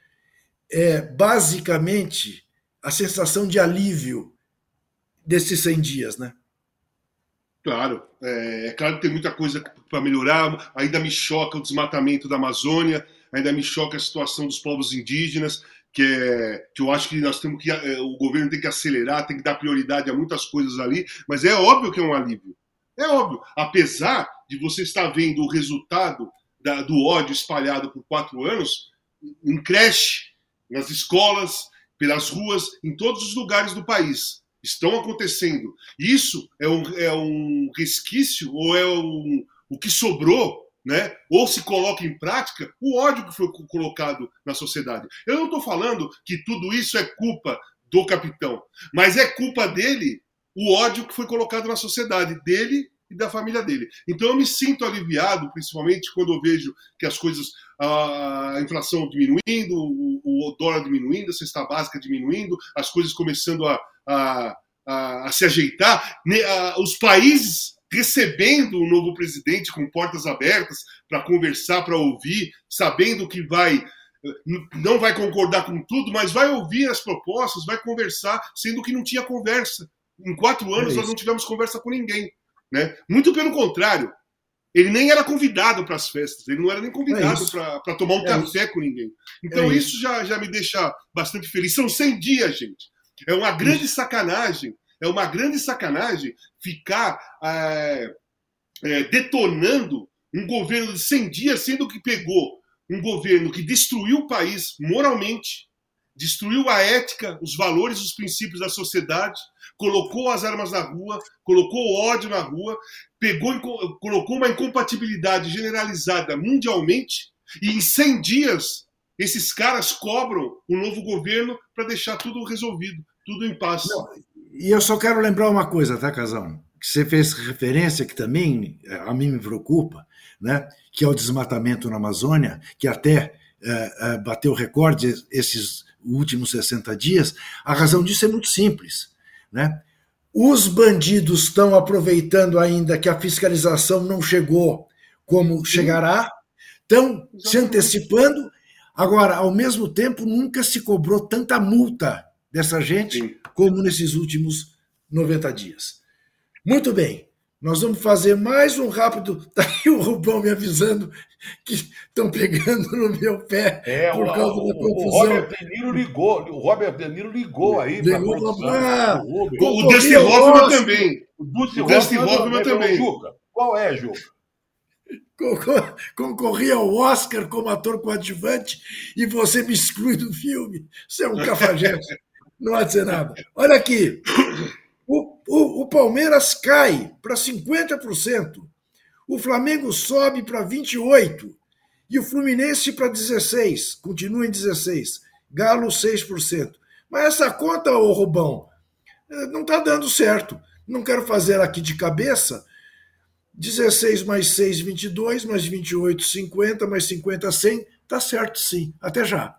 é basicamente a sensação de alívio desses 100 dias, né? Claro, é, é claro que tem muita coisa para melhorar. Ainda me choca o desmatamento da Amazônia, ainda me choca a situação dos povos indígenas, que, é, que eu acho que nós temos que é, o governo tem que acelerar, tem que dar prioridade a muitas coisas ali, mas é óbvio que é um alívio. É óbvio, apesar de você estar vendo o resultado da, do ódio espalhado por quatro anos em creche, nas escolas, pelas ruas, em todos os lugares do país. Estão acontecendo. Isso é um, é um resquício ou é um, o que sobrou né? ou se coloca em prática o ódio que foi colocado na sociedade. Eu não estou falando que tudo isso é culpa do capitão, mas é culpa dele o ódio que foi colocado na sociedade, dele e da família dele. Então eu me sinto aliviado, principalmente quando eu vejo que as coisas, a inflação diminuindo, o, dólar diminuindo, a cesta básica diminuindo, as coisas começando a, a, a, a se ajeitar. Os países recebendo o novo presidente com portas abertas para conversar, para ouvir, sabendo que vai não vai concordar com tudo, mas vai ouvir as propostas, vai conversar, sendo que não tinha conversa. Em quatro anos é nós não tivemos conversa com ninguém. Né? Muito pelo contrário. ele nem era convidado para as festas, ele não era nem convidado é para tomar um é café isso. com ninguém. Então é isso, isso já, já me deixa bastante feliz. São 100 dias, gente. É uma grande sacanagem, é uma grande sacanagem ficar é, é, detonando um governo de 100 dias, sendo que pegou um governo que destruiu o país moralmente, destruiu a ética, os valores, os princípios da sociedade, colocou as armas na rua, colocou o ódio na rua, pegou, colocou uma incompatibilidade generalizada mundialmente, e em 100 dias esses caras cobram o novo governo para deixar tudo resolvido, tudo em paz. Não, e eu só quero lembrar uma coisa, tá, Casão? Que você fez referência que também eh, a mim me preocupa, né? Que é o desmatamento na Amazônia, que até é, é, bateu recorde esses últimos 60 dias. A razão disso é muito simples, né? Os bandidos estão aproveitando ainda que a fiscalização não chegou como chegará, estão se antecipando. Agora, ao mesmo tempo, nunca se cobrou tanta multa dessa gente como nesses últimos 90 dias. Muito bem, nós vamos fazer mais um rápido. Está aí o Rubão me avisando que estão pegando no meu pé é, por causa o, da confusão. O Robert De Niro ligou, o Robert De Niro ligou aí para a ah, O Dusty Hoffman também. O Dusty Hoffman também. Juca, qual é, Juca? Concorri ao Oscar como ator coadjuvante e você me exclui do filme. Você é um cafajeste. Não vai dizer nada. Olha aqui. O, o, o Palmeiras cai para 50%. O Flamengo sobe para 28%. E o Fluminense para 16%. Continua em 16%. Galo 6%. Mas essa conta, ô Rubão, eh, não está dando certo. Não quero fazer aqui de cabeça. 16 mais 6, 22, mais 28, 50, mais 50, 100. Tá certo, sim. Até já.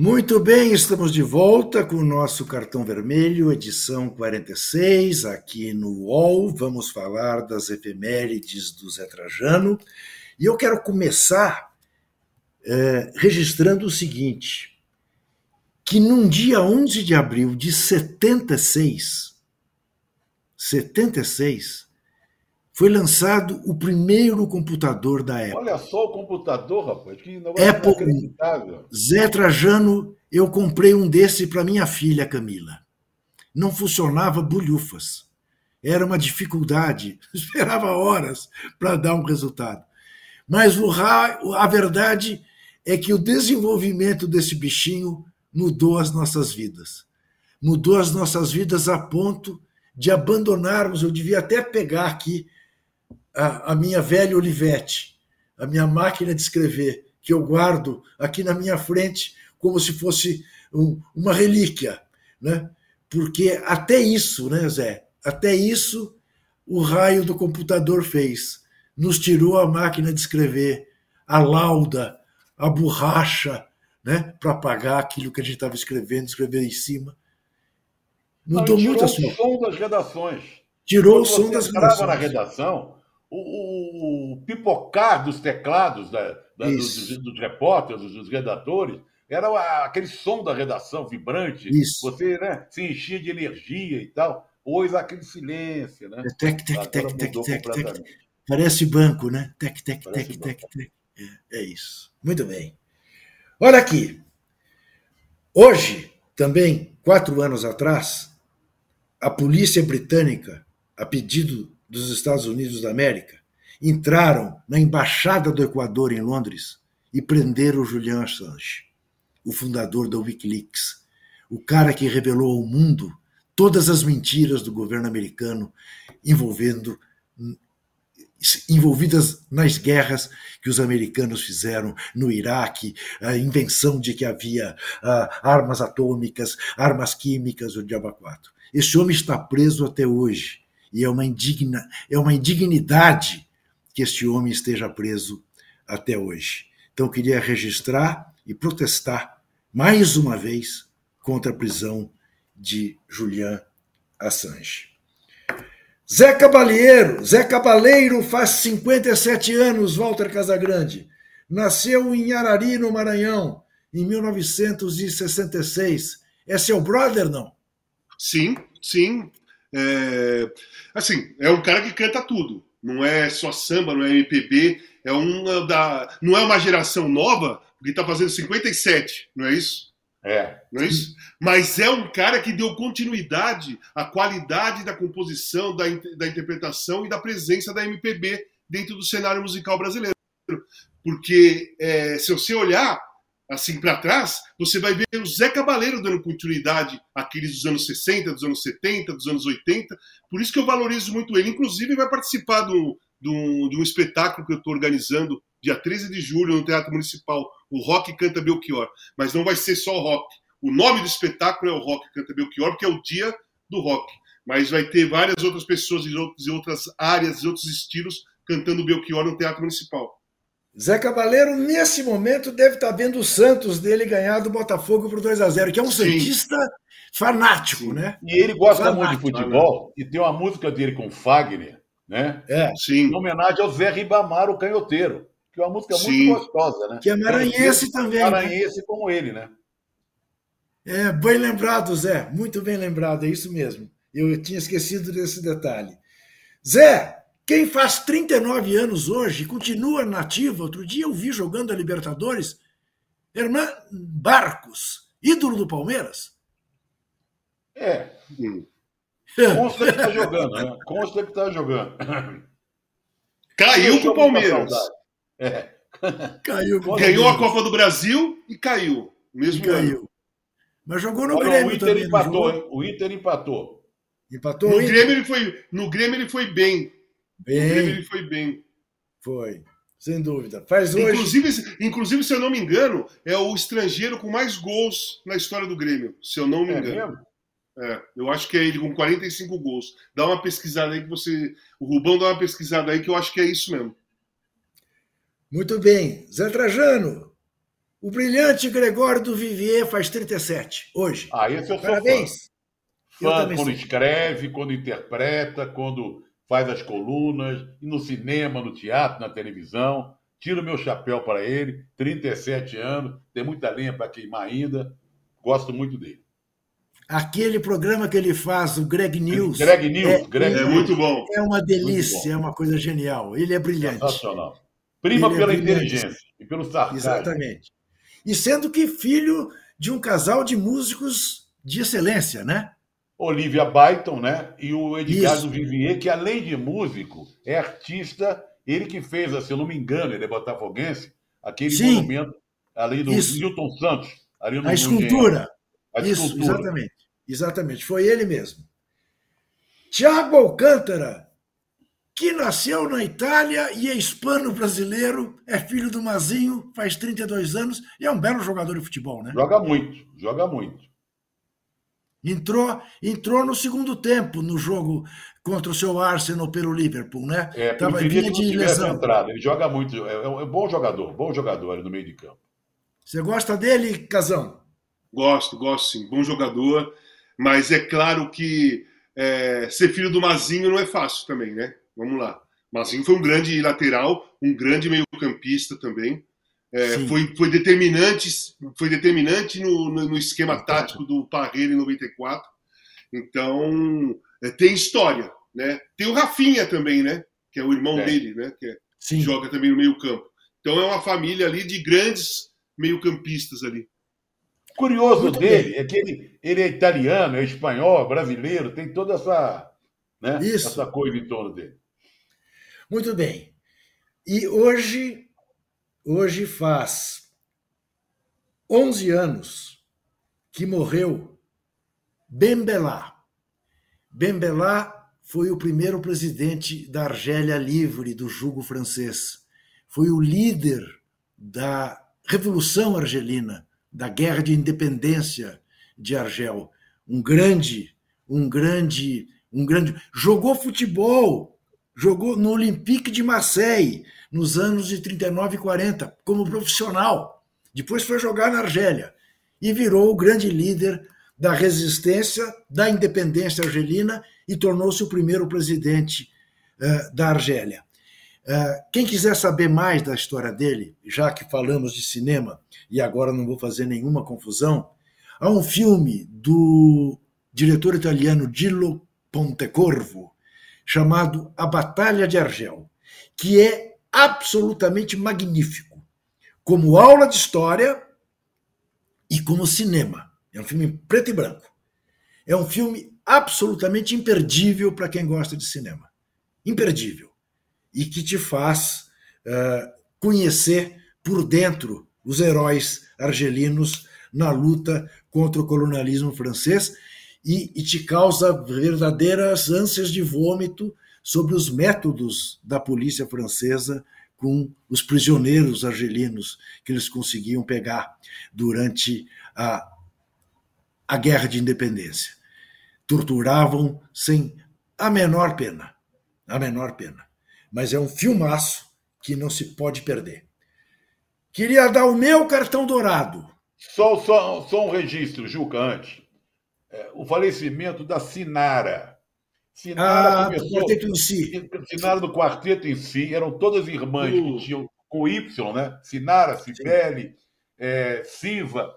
Muito bem, estamos de volta com o nosso cartão vermelho, edição 46, aqui no UOL. Vamos falar das efemérides do Zé Trajano. E eu quero começar é, registrando o seguinte: que num dia 11 de abril de 76, 76, foi lançado o primeiro computador da Apple. Olha só o computador, rapaz, que Apple, Zé Trajano, eu comprei um desse para minha filha Camila. Não funcionava bolhufas. Era uma dificuldade, esperava horas para dar um resultado. Mas o, a verdade é que o desenvolvimento desse bichinho mudou as nossas vidas. Mudou as nossas vidas a ponto de abandonarmos, eu devia até pegar aqui a, a minha velha Olivetti, a minha máquina de escrever, que eu guardo aqui na minha frente como se fosse um, uma relíquia, né? Porque até isso, né, Zé? Até isso o raio do computador fez. Nos tirou a máquina de escrever, a lauda, a borracha, né, para apagar aquilo que a gente estava escrevendo, escrever em cima. Mudou Não, muito a sua. Tirou o som das redações. Tirou Quando o som das redações. na redação, o, o, pipocar dos teclados da, da, dos, dos, repórteres, dos redatores, era aquele som da redação vibrante. Isso. Você né, se enchia de energia e tal. Hoje aquele silêncio, né? Tec, tec, tec, tec, tec, tec. Parece banco, né? Tec, tec, tec, tec, tec. É, é isso. Muito bem. Olha aqui. Hoje, também, quatro anos atrás, a polícia britânica, a pedido dos Estados Unidos da América, entraram na embaixada do Equador em Londres e prenderam Julian Assange, o fundador da WikiLeaks, o cara que revelou ao mundo todas as mentiras do governo americano envolvendo envolvidas nas guerras que os americanos fizeram no Iraque, a invenção de que havia uh, armas atômicas, armas químicas, o diabo 4. Esse homem está preso até hoje e é uma, indigna, é uma indignidade que este homem esteja preso até hoje. Então, queria registrar e protestar mais uma vez contra a prisão de Julian Assange. Zé Cabaleiro, Zé Cabaleiro faz 57 anos, Walter Casagrande. Nasceu em Arari, no Maranhão, em 1966. É seu brother, não? Sim, sim. É... Assim, é um cara que canta tudo. Não é só samba, não é MPB. É uma da... Não é uma geração nova, porque está fazendo 57, não é isso? É. Não é isso? Mas é um cara que deu continuidade à qualidade da composição, da, da interpretação e da presença da MPB dentro do cenário musical brasileiro. Porque é, se você olhar assim para trás, você vai ver o Zé Cabaleiro dando continuidade àqueles dos anos 60, dos anos 70, dos anos 80. Por isso que eu valorizo muito ele. Inclusive, vai participar do, do, de um espetáculo que eu estou organizando dia 13 de julho no Teatro Municipal o Rock Canta Belchior. Mas não vai ser só o rock. O nome do espetáculo é o Rock Canta Belchior, porque é o dia do rock. Mas vai ter várias outras pessoas de outras áreas, de outros estilos, cantando Belchior no Teatro Municipal. Zé Cabaleiro, nesse momento, deve estar vendo o Santos dele ganhar do Botafogo por 2 a 0 que é um Sim. Santista fanático, Sim. né? E ele gosta fanático, muito de futebol, e tem uma música dele com Fagner, né? É. Sim. Em homenagem ao Zé Ribamar, o canhoteiro que é uma música Sim. muito gostosa, né? Que é maranhense também. Né? Maranhense né? como ele, né? É, bem lembrado, Zé. Muito bem lembrado, é isso mesmo. Eu tinha esquecido desse detalhe. Zé, quem faz 39 anos hoje continua nativo, outro dia eu vi jogando a Libertadores, Hernan Barcos, ídolo do Palmeiras. É. Consta que está jogando, né? Consta que está jogando. Caiu pro Palmeiras. É. Caiu. Ganhou a Copa do Brasil e caiu. Mesmo e caiu. Ano. Mas jogou no Olha, Grêmio o Inter também. Empatou, hein? O Inter empatou. Empatou no Grêmio ele foi No Grêmio ele foi bem. Bem. Ele foi bem. Foi. Sem dúvida. Faz hoje... inclusive, inclusive, se eu não me engano, é o estrangeiro com mais gols na história do Grêmio, se eu não me é engano. Mesmo? É, eu acho que é ele com 45 gols. Dá uma pesquisada aí que você. O Rubão dá uma pesquisada aí que eu acho que é isso mesmo. Muito bem. Zé Trajano, o brilhante Gregório do Vivier faz 37, hoje. Ah, esse eu sou Parabéns. fã. Fã quando sou. escreve, quando interpreta, quando faz as colunas, no cinema, no teatro, na televisão. Tiro meu chapéu para ele, 37 anos, tem muita lenha para queimar ainda. Gosto muito dele. Aquele programa que ele faz, o Greg News. Greg News, é, Greg é muito bom. É uma delícia, é uma coisa genial. Ele é brilhante. Sensacional. Prima pela inteligência e pelo sarcasmo. Exatamente. E sendo que filho de um casal de músicos de excelência, né? Olivia Byton, né? E o Edgardo Vivier, que além de músico, é artista. Ele que fez, se eu não me engano, ele é botafoguense, aquele Sim. monumento ali do Isso. Newton Santos. Ali no, a escultura. A Isso, escultura. exatamente. Exatamente, foi ele mesmo. Tiago Alcântara, que nasceu na Itália e é hispano-brasileiro, é filho do Mazinho, faz 32 anos e é um belo jogador de futebol, né? Joga muito, joga muito. Entrou, entrou no segundo tempo no jogo contra o seu Arsenal pelo Liverpool, né? É, Tava vinha de lesão. Entrada. Ele joga muito, é, é um bom jogador, bom jogador ali no meio de campo. Você gosta dele, Casão? Gosto, gosto sim, bom jogador, mas é claro que é, ser filho do Mazinho não é fácil também, né? Vamos lá. Mazinho foi um grande lateral, um grande meio-campista também. É, foi, foi determinante, foi determinante no, no, no esquema tático do Parreira em 94. Então, é, tem história. Né? Tem o Rafinha também, né? Que é o irmão é. dele, né? Que, é, joga também no meio-campo. Então é uma família ali de grandes meio-campistas ali. Curioso Muito dele bem. é que ele, ele é italiano, é espanhol, brasileiro, tem toda essa, né, Isso. essa coisa em torno dele. Muito bem. E hoje, hoje faz 11 anos que morreu Bembelá. Bembelá foi o primeiro presidente da Argélia livre do jugo francês. Foi o líder da Revolução Argelina, da Guerra de Independência de Argel. Um grande, um grande, um grande. Jogou futebol, jogou no Olympique de Marseille nos anos de 39 e 40 como profissional. Depois foi jogar na Argélia e virou o grande líder da resistência, da independência argelina e tornou-se o primeiro presidente uh, da Argélia. Uh, quem quiser saber mais da história dele, já que falamos de cinema e agora não vou fazer nenhuma confusão, há um filme do diretor italiano Gillo Pontecorvo chamado A Batalha de Argel, que é absolutamente magnífico, como aula de história e como cinema. É um filme preto e branco. É um filme absolutamente imperdível para quem gosta de cinema. Imperdível. E que te faz uh, conhecer por dentro os heróis argelinos na luta contra o colonialismo francês e, e te causa verdadeiras ânsias de vômito sobre os métodos da polícia francesa com os prisioneiros argelinos que eles conseguiam pegar durante a a guerra de independência. Torturavam sem a menor pena. A menor pena. Mas é um filmaço que não se pode perder. Queria dar o meu cartão dourado. Só, só, só um registro, Juca, antes. É, o falecimento da Sinara. Sinara ah, começou, do quarteto em si. Sinara do quarteto em si, eram todas irmãs uh. que tinham com Y, né? Sinara, Cibele, é, Siva.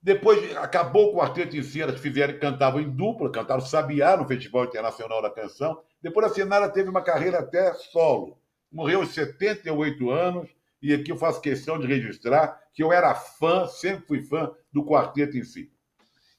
Depois acabou o quarteto em si, elas fizeram, cantavam em dupla, cantaram Sabiá no Festival Internacional da Canção. Depois a Sinara teve uma carreira até solo. Morreu aos 78 anos, e aqui eu faço questão de registrar que eu era fã, sempre fui fã do quarteto em si.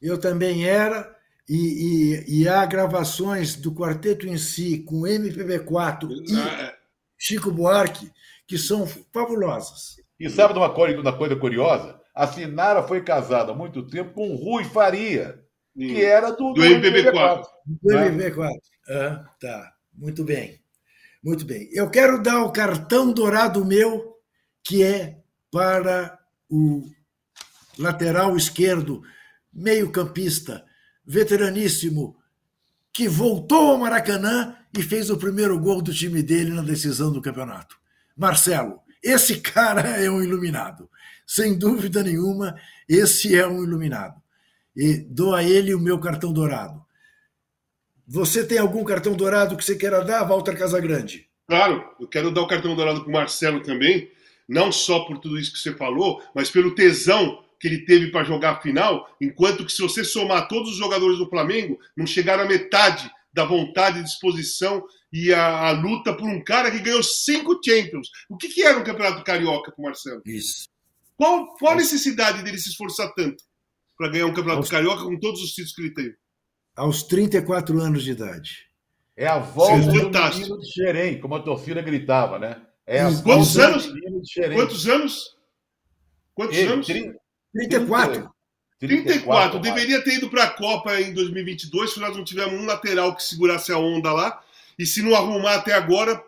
Eu também era, e, e, e há gravações do quarteto em si com MPB4 e. Chico Buarque que são fabulosas. E sabe de uma coisa, uma coisa curiosa? A Sinara foi casada há muito tempo com Rui Faria, que era do, do, do MPB4. Do MPB4. Ah, tá. Muito bem. Muito bem. Eu quero dar o cartão dourado meu, que é para o lateral esquerdo, meio-campista, veteraníssimo, que voltou ao Maracanã e fez o primeiro gol do time dele na decisão do campeonato. Marcelo, esse cara é um iluminado. Sem dúvida nenhuma, esse é um iluminado. E dou a ele o meu cartão dourado. Você tem algum cartão dourado que você queira dar, Walter Casagrande? Claro, eu quero dar o cartão dourado para o Marcelo também, não só por tudo isso que você falou, mas pelo tesão que ele teve para jogar a final, enquanto que se você somar todos os jogadores do Flamengo, não chegaram a metade da vontade, disposição e a, a, luta por um cara que ganhou cinco Champions. O que, que era um campeonato carioca com o Marcelo? Isso. Qual, qual a necessidade dele se esforçar tanto para ganhar um campeonato Aos... carioca com todos os títulos que ele tem? Aos 34 anos de idade. É a volta Sim, do menino de Xerém, como a torcida gritava, né? É a quantos anos? Quantos anos? Quantos ele, anos? 30, 34. 34. Deveria ter ido para a Copa em 2022 se nós não tivermos um lateral que segurasse a onda lá. E se não arrumar até agora,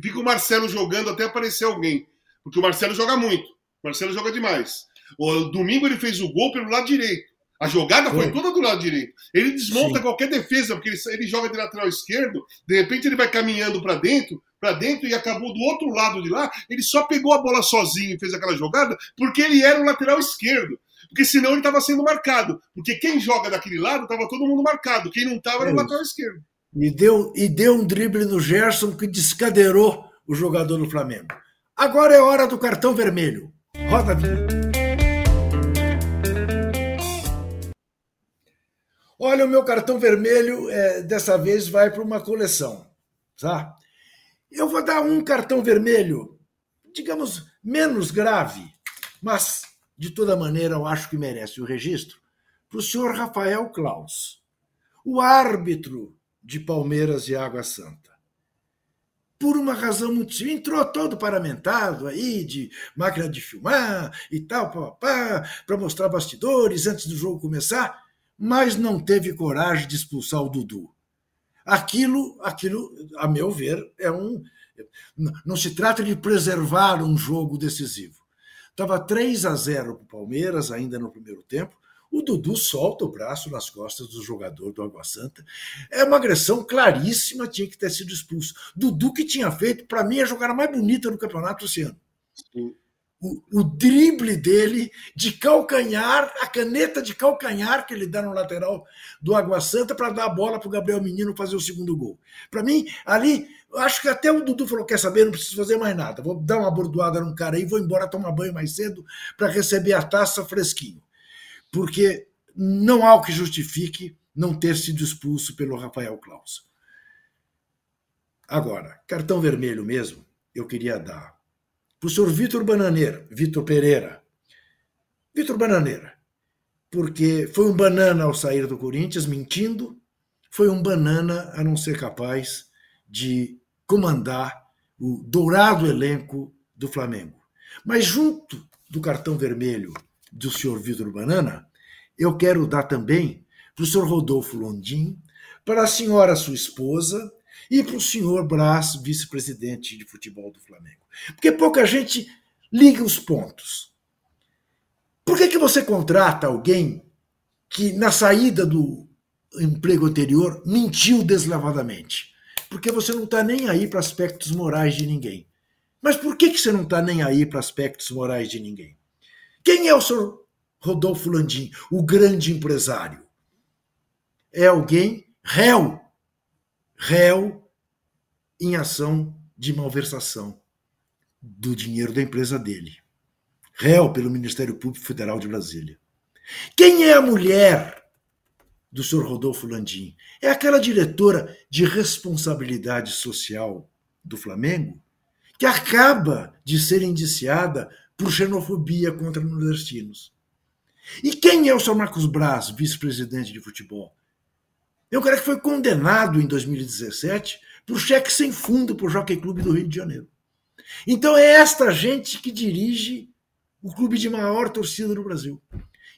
fica o Marcelo jogando até aparecer alguém. Porque o Marcelo joga muito. O Marcelo joga demais. O domingo ele fez o gol pelo lado direito. A jogada foi, foi toda do lado direito. Ele desmonta Sim. qualquer defesa, porque ele, ele, joga de lateral esquerdo, de repente ele vai caminhando para dentro, para dentro e acabou do outro lado de lá. Ele só pegou a bola sozinho e fez aquela jogada porque ele era o lateral esquerdo. Porque senão ele estava sendo marcado. Porque quem joga daquele lado estava todo mundo marcado. Quem não estava era o lateral esquerdo. E deu, e deu um drible no Gerson que descadeirou o jogador do Flamengo. Agora é hora do cartão vermelho. Roda a vinheta. Olha, o meu cartão vermelho é, dessa vez vai para uma coleção, tá? Eu vou dar um cartão vermelho, digamos, menos grave, mas de toda maneira, eu acho que merece o registro, para o senhor Rafael Klaus, o árbitro de Palmeiras e Água Santa. Por uma razão muito simples, entrou todo paramentado aí de máquina de filmar e tal, para mostrar bastidores antes do jogo começar, mas não teve coragem de expulsar o Dudu. Aquilo, aquilo, a meu ver, é um. Não se trata de preservar um jogo decisivo. Estava 3 a 0 para o Palmeiras, ainda no primeiro tempo. O Dudu solta o braço nas costas do jogador do Água Santa. É uma agressão claríssima, tinha que ter sido expulso. Dudu, que tinha feito, para mim, a jogada mais bonita do campeonato esse ano. O, o, drible dele de calcanhar, a caneta de calcanhar que ele dá no lateral do Água Santa para dar a bola para o Gabriel Menino fazer o segundo gol. Para mim, ali, acho que até o Dudu falou: quer saber, não preciso fazer mais nada. Vou dar uma bordoada num cara aí, vou embora tomar banho mais cedo para receber a taça fresquinho porque não há o que justifique não ter sido expulso pelo Rafael Klaus. Agora, cartão vermelho mesmo, eu queria dar para o senhor Vitor Bananeira, Vitor Pereira. Vitor Bananeira, porque foi um banana ao sair do Corinthians, mentindo, foi um banana a não ser capaz de comandar o dourado elenco do Flamengo. Mas junto do cartão vermelho do senhor Vitor Banana, eu quero dar também para o senhor Rodolfo Londim, para a senhora sua esposa e para o senhor Brás, vice-presidente de futebol do Flamengo. Porque pouca gente liga os pontos. Por que, que você contrata alguém que, na saída do emprego anterior, mentiu deslavadamente? Porque você não está nem aí para aspectos morais de ninguém. Mas por que, que você não está nem aí para aspectos morais de ninguém? Quem é o senhor Rodolfo Landim, o grande empresário? É alguém réu, réu em ação de malversação do dinheiro da empresa dele. Réu pelo Ministério Público Federal de Brasília. Quem é a mulher do senhor Rodolfo Landim? É aquela diretora de responsabilidade social do Flamengo que acaba de ser indiciada por xenofobia contra nordestinos. E quem é o Sr. Marcos Braz, vice-presidente de futebol? É um cara que foi condenado em 2017 por cheque sem fundo para o Jockey Clube do Rio de Janeiro. Então é esta gente que dirige o clube de maior torcida no Brasil.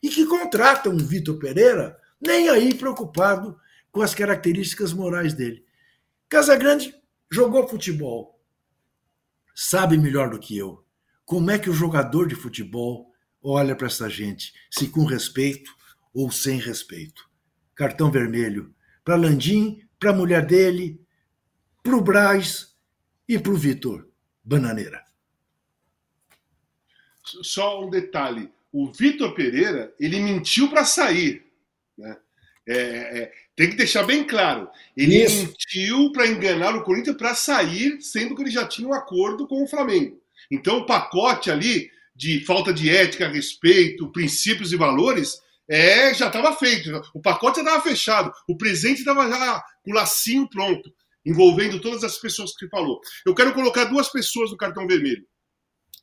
E que contrata um Vitor Pereira nem aí preocupado com as características morais dele. Casagrande jogou futebol. Sabe melhor do que eu como é que o jogador de futebol olha para essa gente, se com respeito ou sem respeito. Cartão vermelho para Landim, para a mulher dele, para o Braz e para o Vitor Bananeira. Só um detalhe: o Vitor Pereira ele mentiu para sair. Né? É, é, tem que deixar bem claro. Ele Isso. mentiu para enganar o Corinthians para sair, sendo que ele já tinha um acordo com o Flamengo. Então, o pacote ali de falta de ética, respeito, princípios e valores é, já estava feito. O pacote já estava fechado. O presente estava já com o lacinho pronto, envolvendo todas as pessoas que falou. Eu quero colocar duas pessoas no cartão vermelho.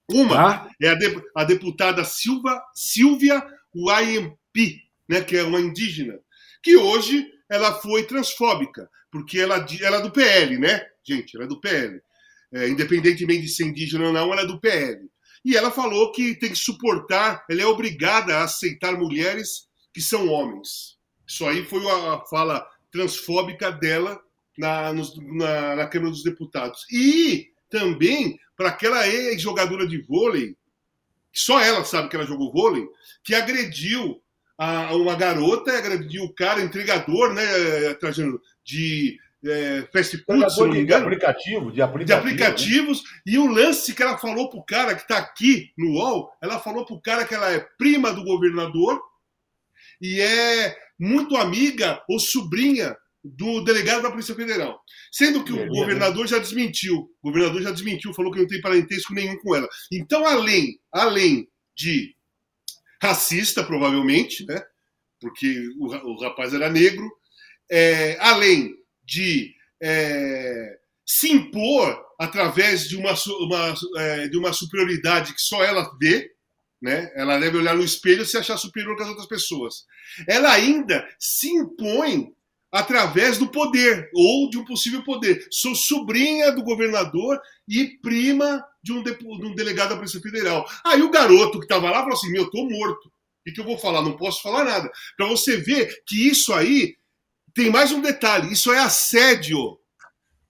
Uma tá. é a, de, a, deputada Silva, Silvia Uayempi, né, que é uma indígena, que hoje ela foi transfóbica, porque ela, ela é do PL, né? Gente, ela é do PL é, independentemente de ser indígena ou não, ela é do PL. E ela falou que tem que suportar, ela é obrigada a aceitar mulheres que são homens. Isso aí foi a fala transfóbica dela na, na, na Câmara dos Deputados. E também para aquela ex-jogadora de vôlei, só ela sabe que ela jogou vôlei, que agrediu a, uma garota, agrediu o cara, entregador, né, Trajano, de é, fast food, se não me engano. De aplicativo, de, aplicativo, de aplicativos. Né? E o lance que ela falou pro cara que está aqui no UOL, ela falou pro cara que ela é prima do governador e é muito amiga ou sobrinha do delegado da Polícia Federal. Sendo que o governador já desmentiu. O governador já desmentiu, falou que não tem parentesco nenhum com ela. Então, além, além de racista, provavelmente, né? Porque o, o rapaz era negro, é, além de é, se impor através de uma, uma é, de uma superioridade que só ela vê, né? Ela deve olhar no espelho e se achar superior que as outras pessoas. Ela ainda se impõe através do poder ou de um possível poder. Sou sobrinha do governador e prima de um, de, de um delegado da Polícia Federal. Aí o garoto que estava lá falou assim: Meu, tô morto. O que eu vou falar? Não posso falar nada. Para você ver que isso aí tem mais um detalhe: isso é assédio.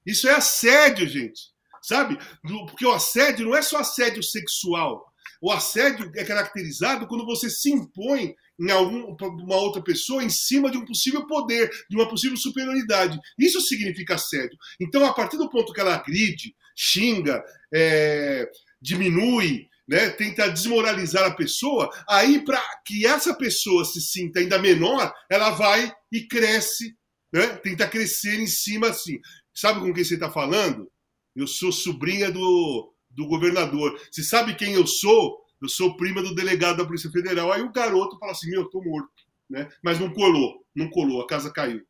Isso é assédio, gente. Sabe? Porque o assédio não é só assédio sexual. O assédio é caracterizado quando você se impõe em algum, uma outra pessoa em cima de um possível poder, de uma possível superioridade. Isso significa assédio. Então, a partir do ponto que ela agride, xinga, é, diminui, né, tenta desmoralizar a pessoa, aí para que essa pessoa se sinta ainda menor, ela vai e cresce, né, tenta crescer em cima assim. Sabe com quem você está falando? Eu sou sobrinha do, do governador. Você sabe quem eu sou? Eu sou prima do delegado da Polícia Federal. Aí o garoto fala assim: meu, eu tô morto. Né? Mas não colou, não colou, a casa caiu.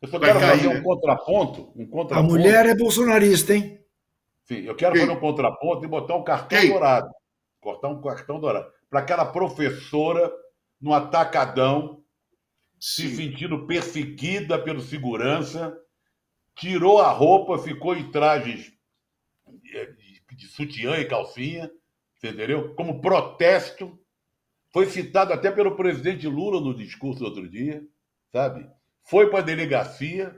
Eu só quero cair, fazer um, né? contraponto, um contraponto. A mulher é bolsonarista, hein? Sim, eu quero Quem? fazer um contraponto e botar um cartão Quem? dourado. Cortar um cartão dourado. Para aquela professora no atacadão, Sim. se sentindo perseguida pelo segurança, tirou a roupa, ficou em trajes de, de sutiã e calcinha, entendeu? Como protesto. Foi citado até pelo presidente Lula no discurso do outro dia, sabe? Foi para a delegacia,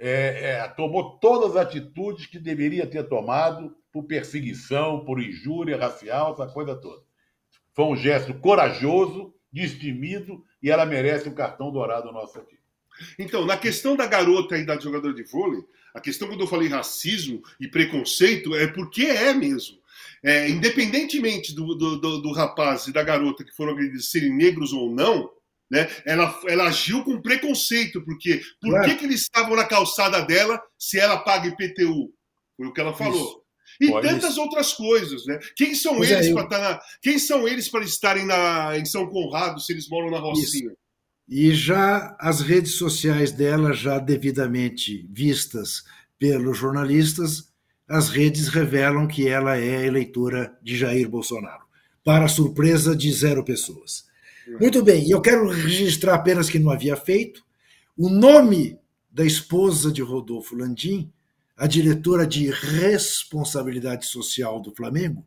é, é, tomou todas as atitudes que deveria ter tomado por perseguição, por injúria racial, essa coisa toda. Foi um gesto corajoso, destemido, e ela merece um cartão dourado nosso aqui. Então, na questão da garota e da jogadora de vôlei, a questão quando eu falei racismo e preconceito é porque é mesmo. É, independentemente do, do, do, do, rapaz e da garota que foram agredidos serem negros ou não, né, ela, ela agiu com preconceito, porque por é. que, que eles estavam na calçada dela se ela paga IPTU? Foi o que ela falou. Isso. E tantas isso. outras coisas, né? Quem são pois eles é, para eu... Quem são eles para estarem na, em São Conrado se eles moram na Rocinha? Isso. E já as redes sociais dela, já devidamente vistas pelos jornalistas, as redes revelam que ela é eleitora de Jair Bolsonaro, para surpresa de zero pessoas. Muito bem, eu quero registrar apenas que não havia feito o nome da esposa de Rodolfo Landim, a diretora de responsabilidade social do Flamengo,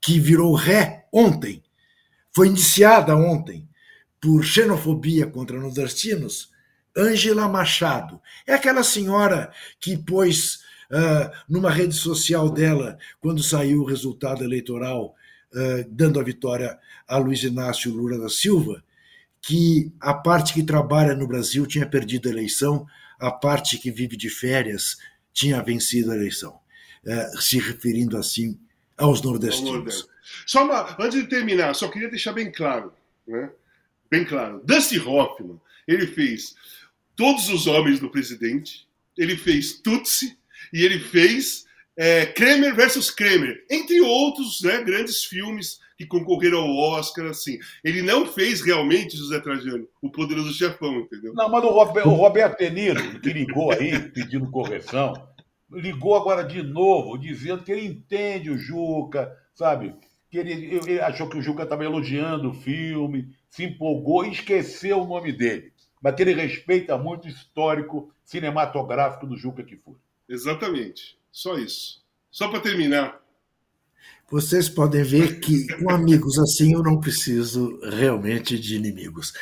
que virou ré ontem, foi indiciada ontem por xenofobia contra nordestinos, Ângela Machado. É aquela senhora que pôs uh, numa rede social dela, quando saiu o resultado eleitoral, dando a vitória a Luiz Inácio Lula da Silva, que a parte que trabalha no Brasil tinha perdido a eleição, a parte que vive de férias tinha vencido a eleição. Uh, se referindo assim aos nordestinos. Só uma, antes de terminar, só queria deixar bem claro, né? bem claro. Dusty Hoffman, ele fez Todos os Homens do Presidente, ele fez Tutsi e ele fez é, Kramer versus Kramer, entre outros né, grandes filmes que concorreram ao Oscar, assim. Ele não fez realmente, José Trajano, o poderoso chefão, entendeu? Não, mas o Roberto, o Roberto De Niro, que ligou aí, pedindo correção, ligou agora de novo, dizendo que ele entende o Juca, sabe? Que ele, ele achou que o Juca estava elogiando o filme, se empolgou e esqueceu o nome dele. Mas que ele respeita muito o histórico cinematográfico do Juca Kifuri. Exatamente. Só isso. Só para terminar. Vocês podem ver que com amigos assim eu não preciso realmente de inimigos.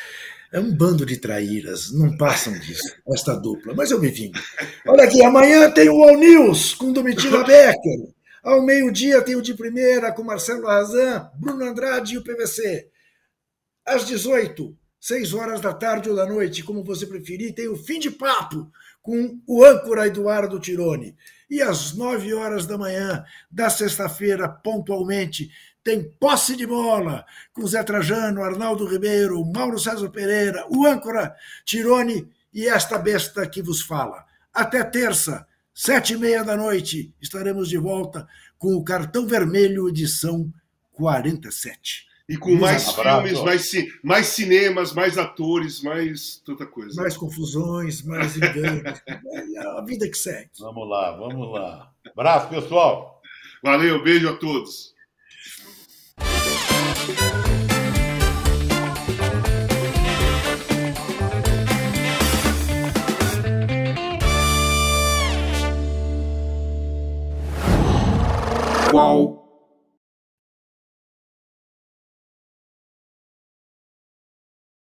É um bando de traíras, não passam disso, esta dupla, mas eu me vingo. Olha aqui, amanhã tem o All News com Domitila Becker. Ao meio-dia tem o de primeira com Marcelo Razan, Bruno Andrade e o PVC. Às 18, 6 horas da tarde ou da noite, como você preferir, tem o fim de papo com o âncora Eduardo Tironi. E às 9 horas da manhã da sexta-feira, pontualmente, tem posse de bola com Zé Trajano, Arnaldo Ribeiro, Mauro César Pereira, o âncora Tironi e esta besta que vos fala. Até terça, sete e meia da noite, estaremos de volta com o Cartão Vermelho, edição 47. E com mais filmes, mais, mais cinemas, mais atores, mais tanta coisa. Mais confusões, mais enganos. é a vida que segue. Vamos lá, vamos lá. Abraço, pessoal. Valeu, beijo a todos. Qual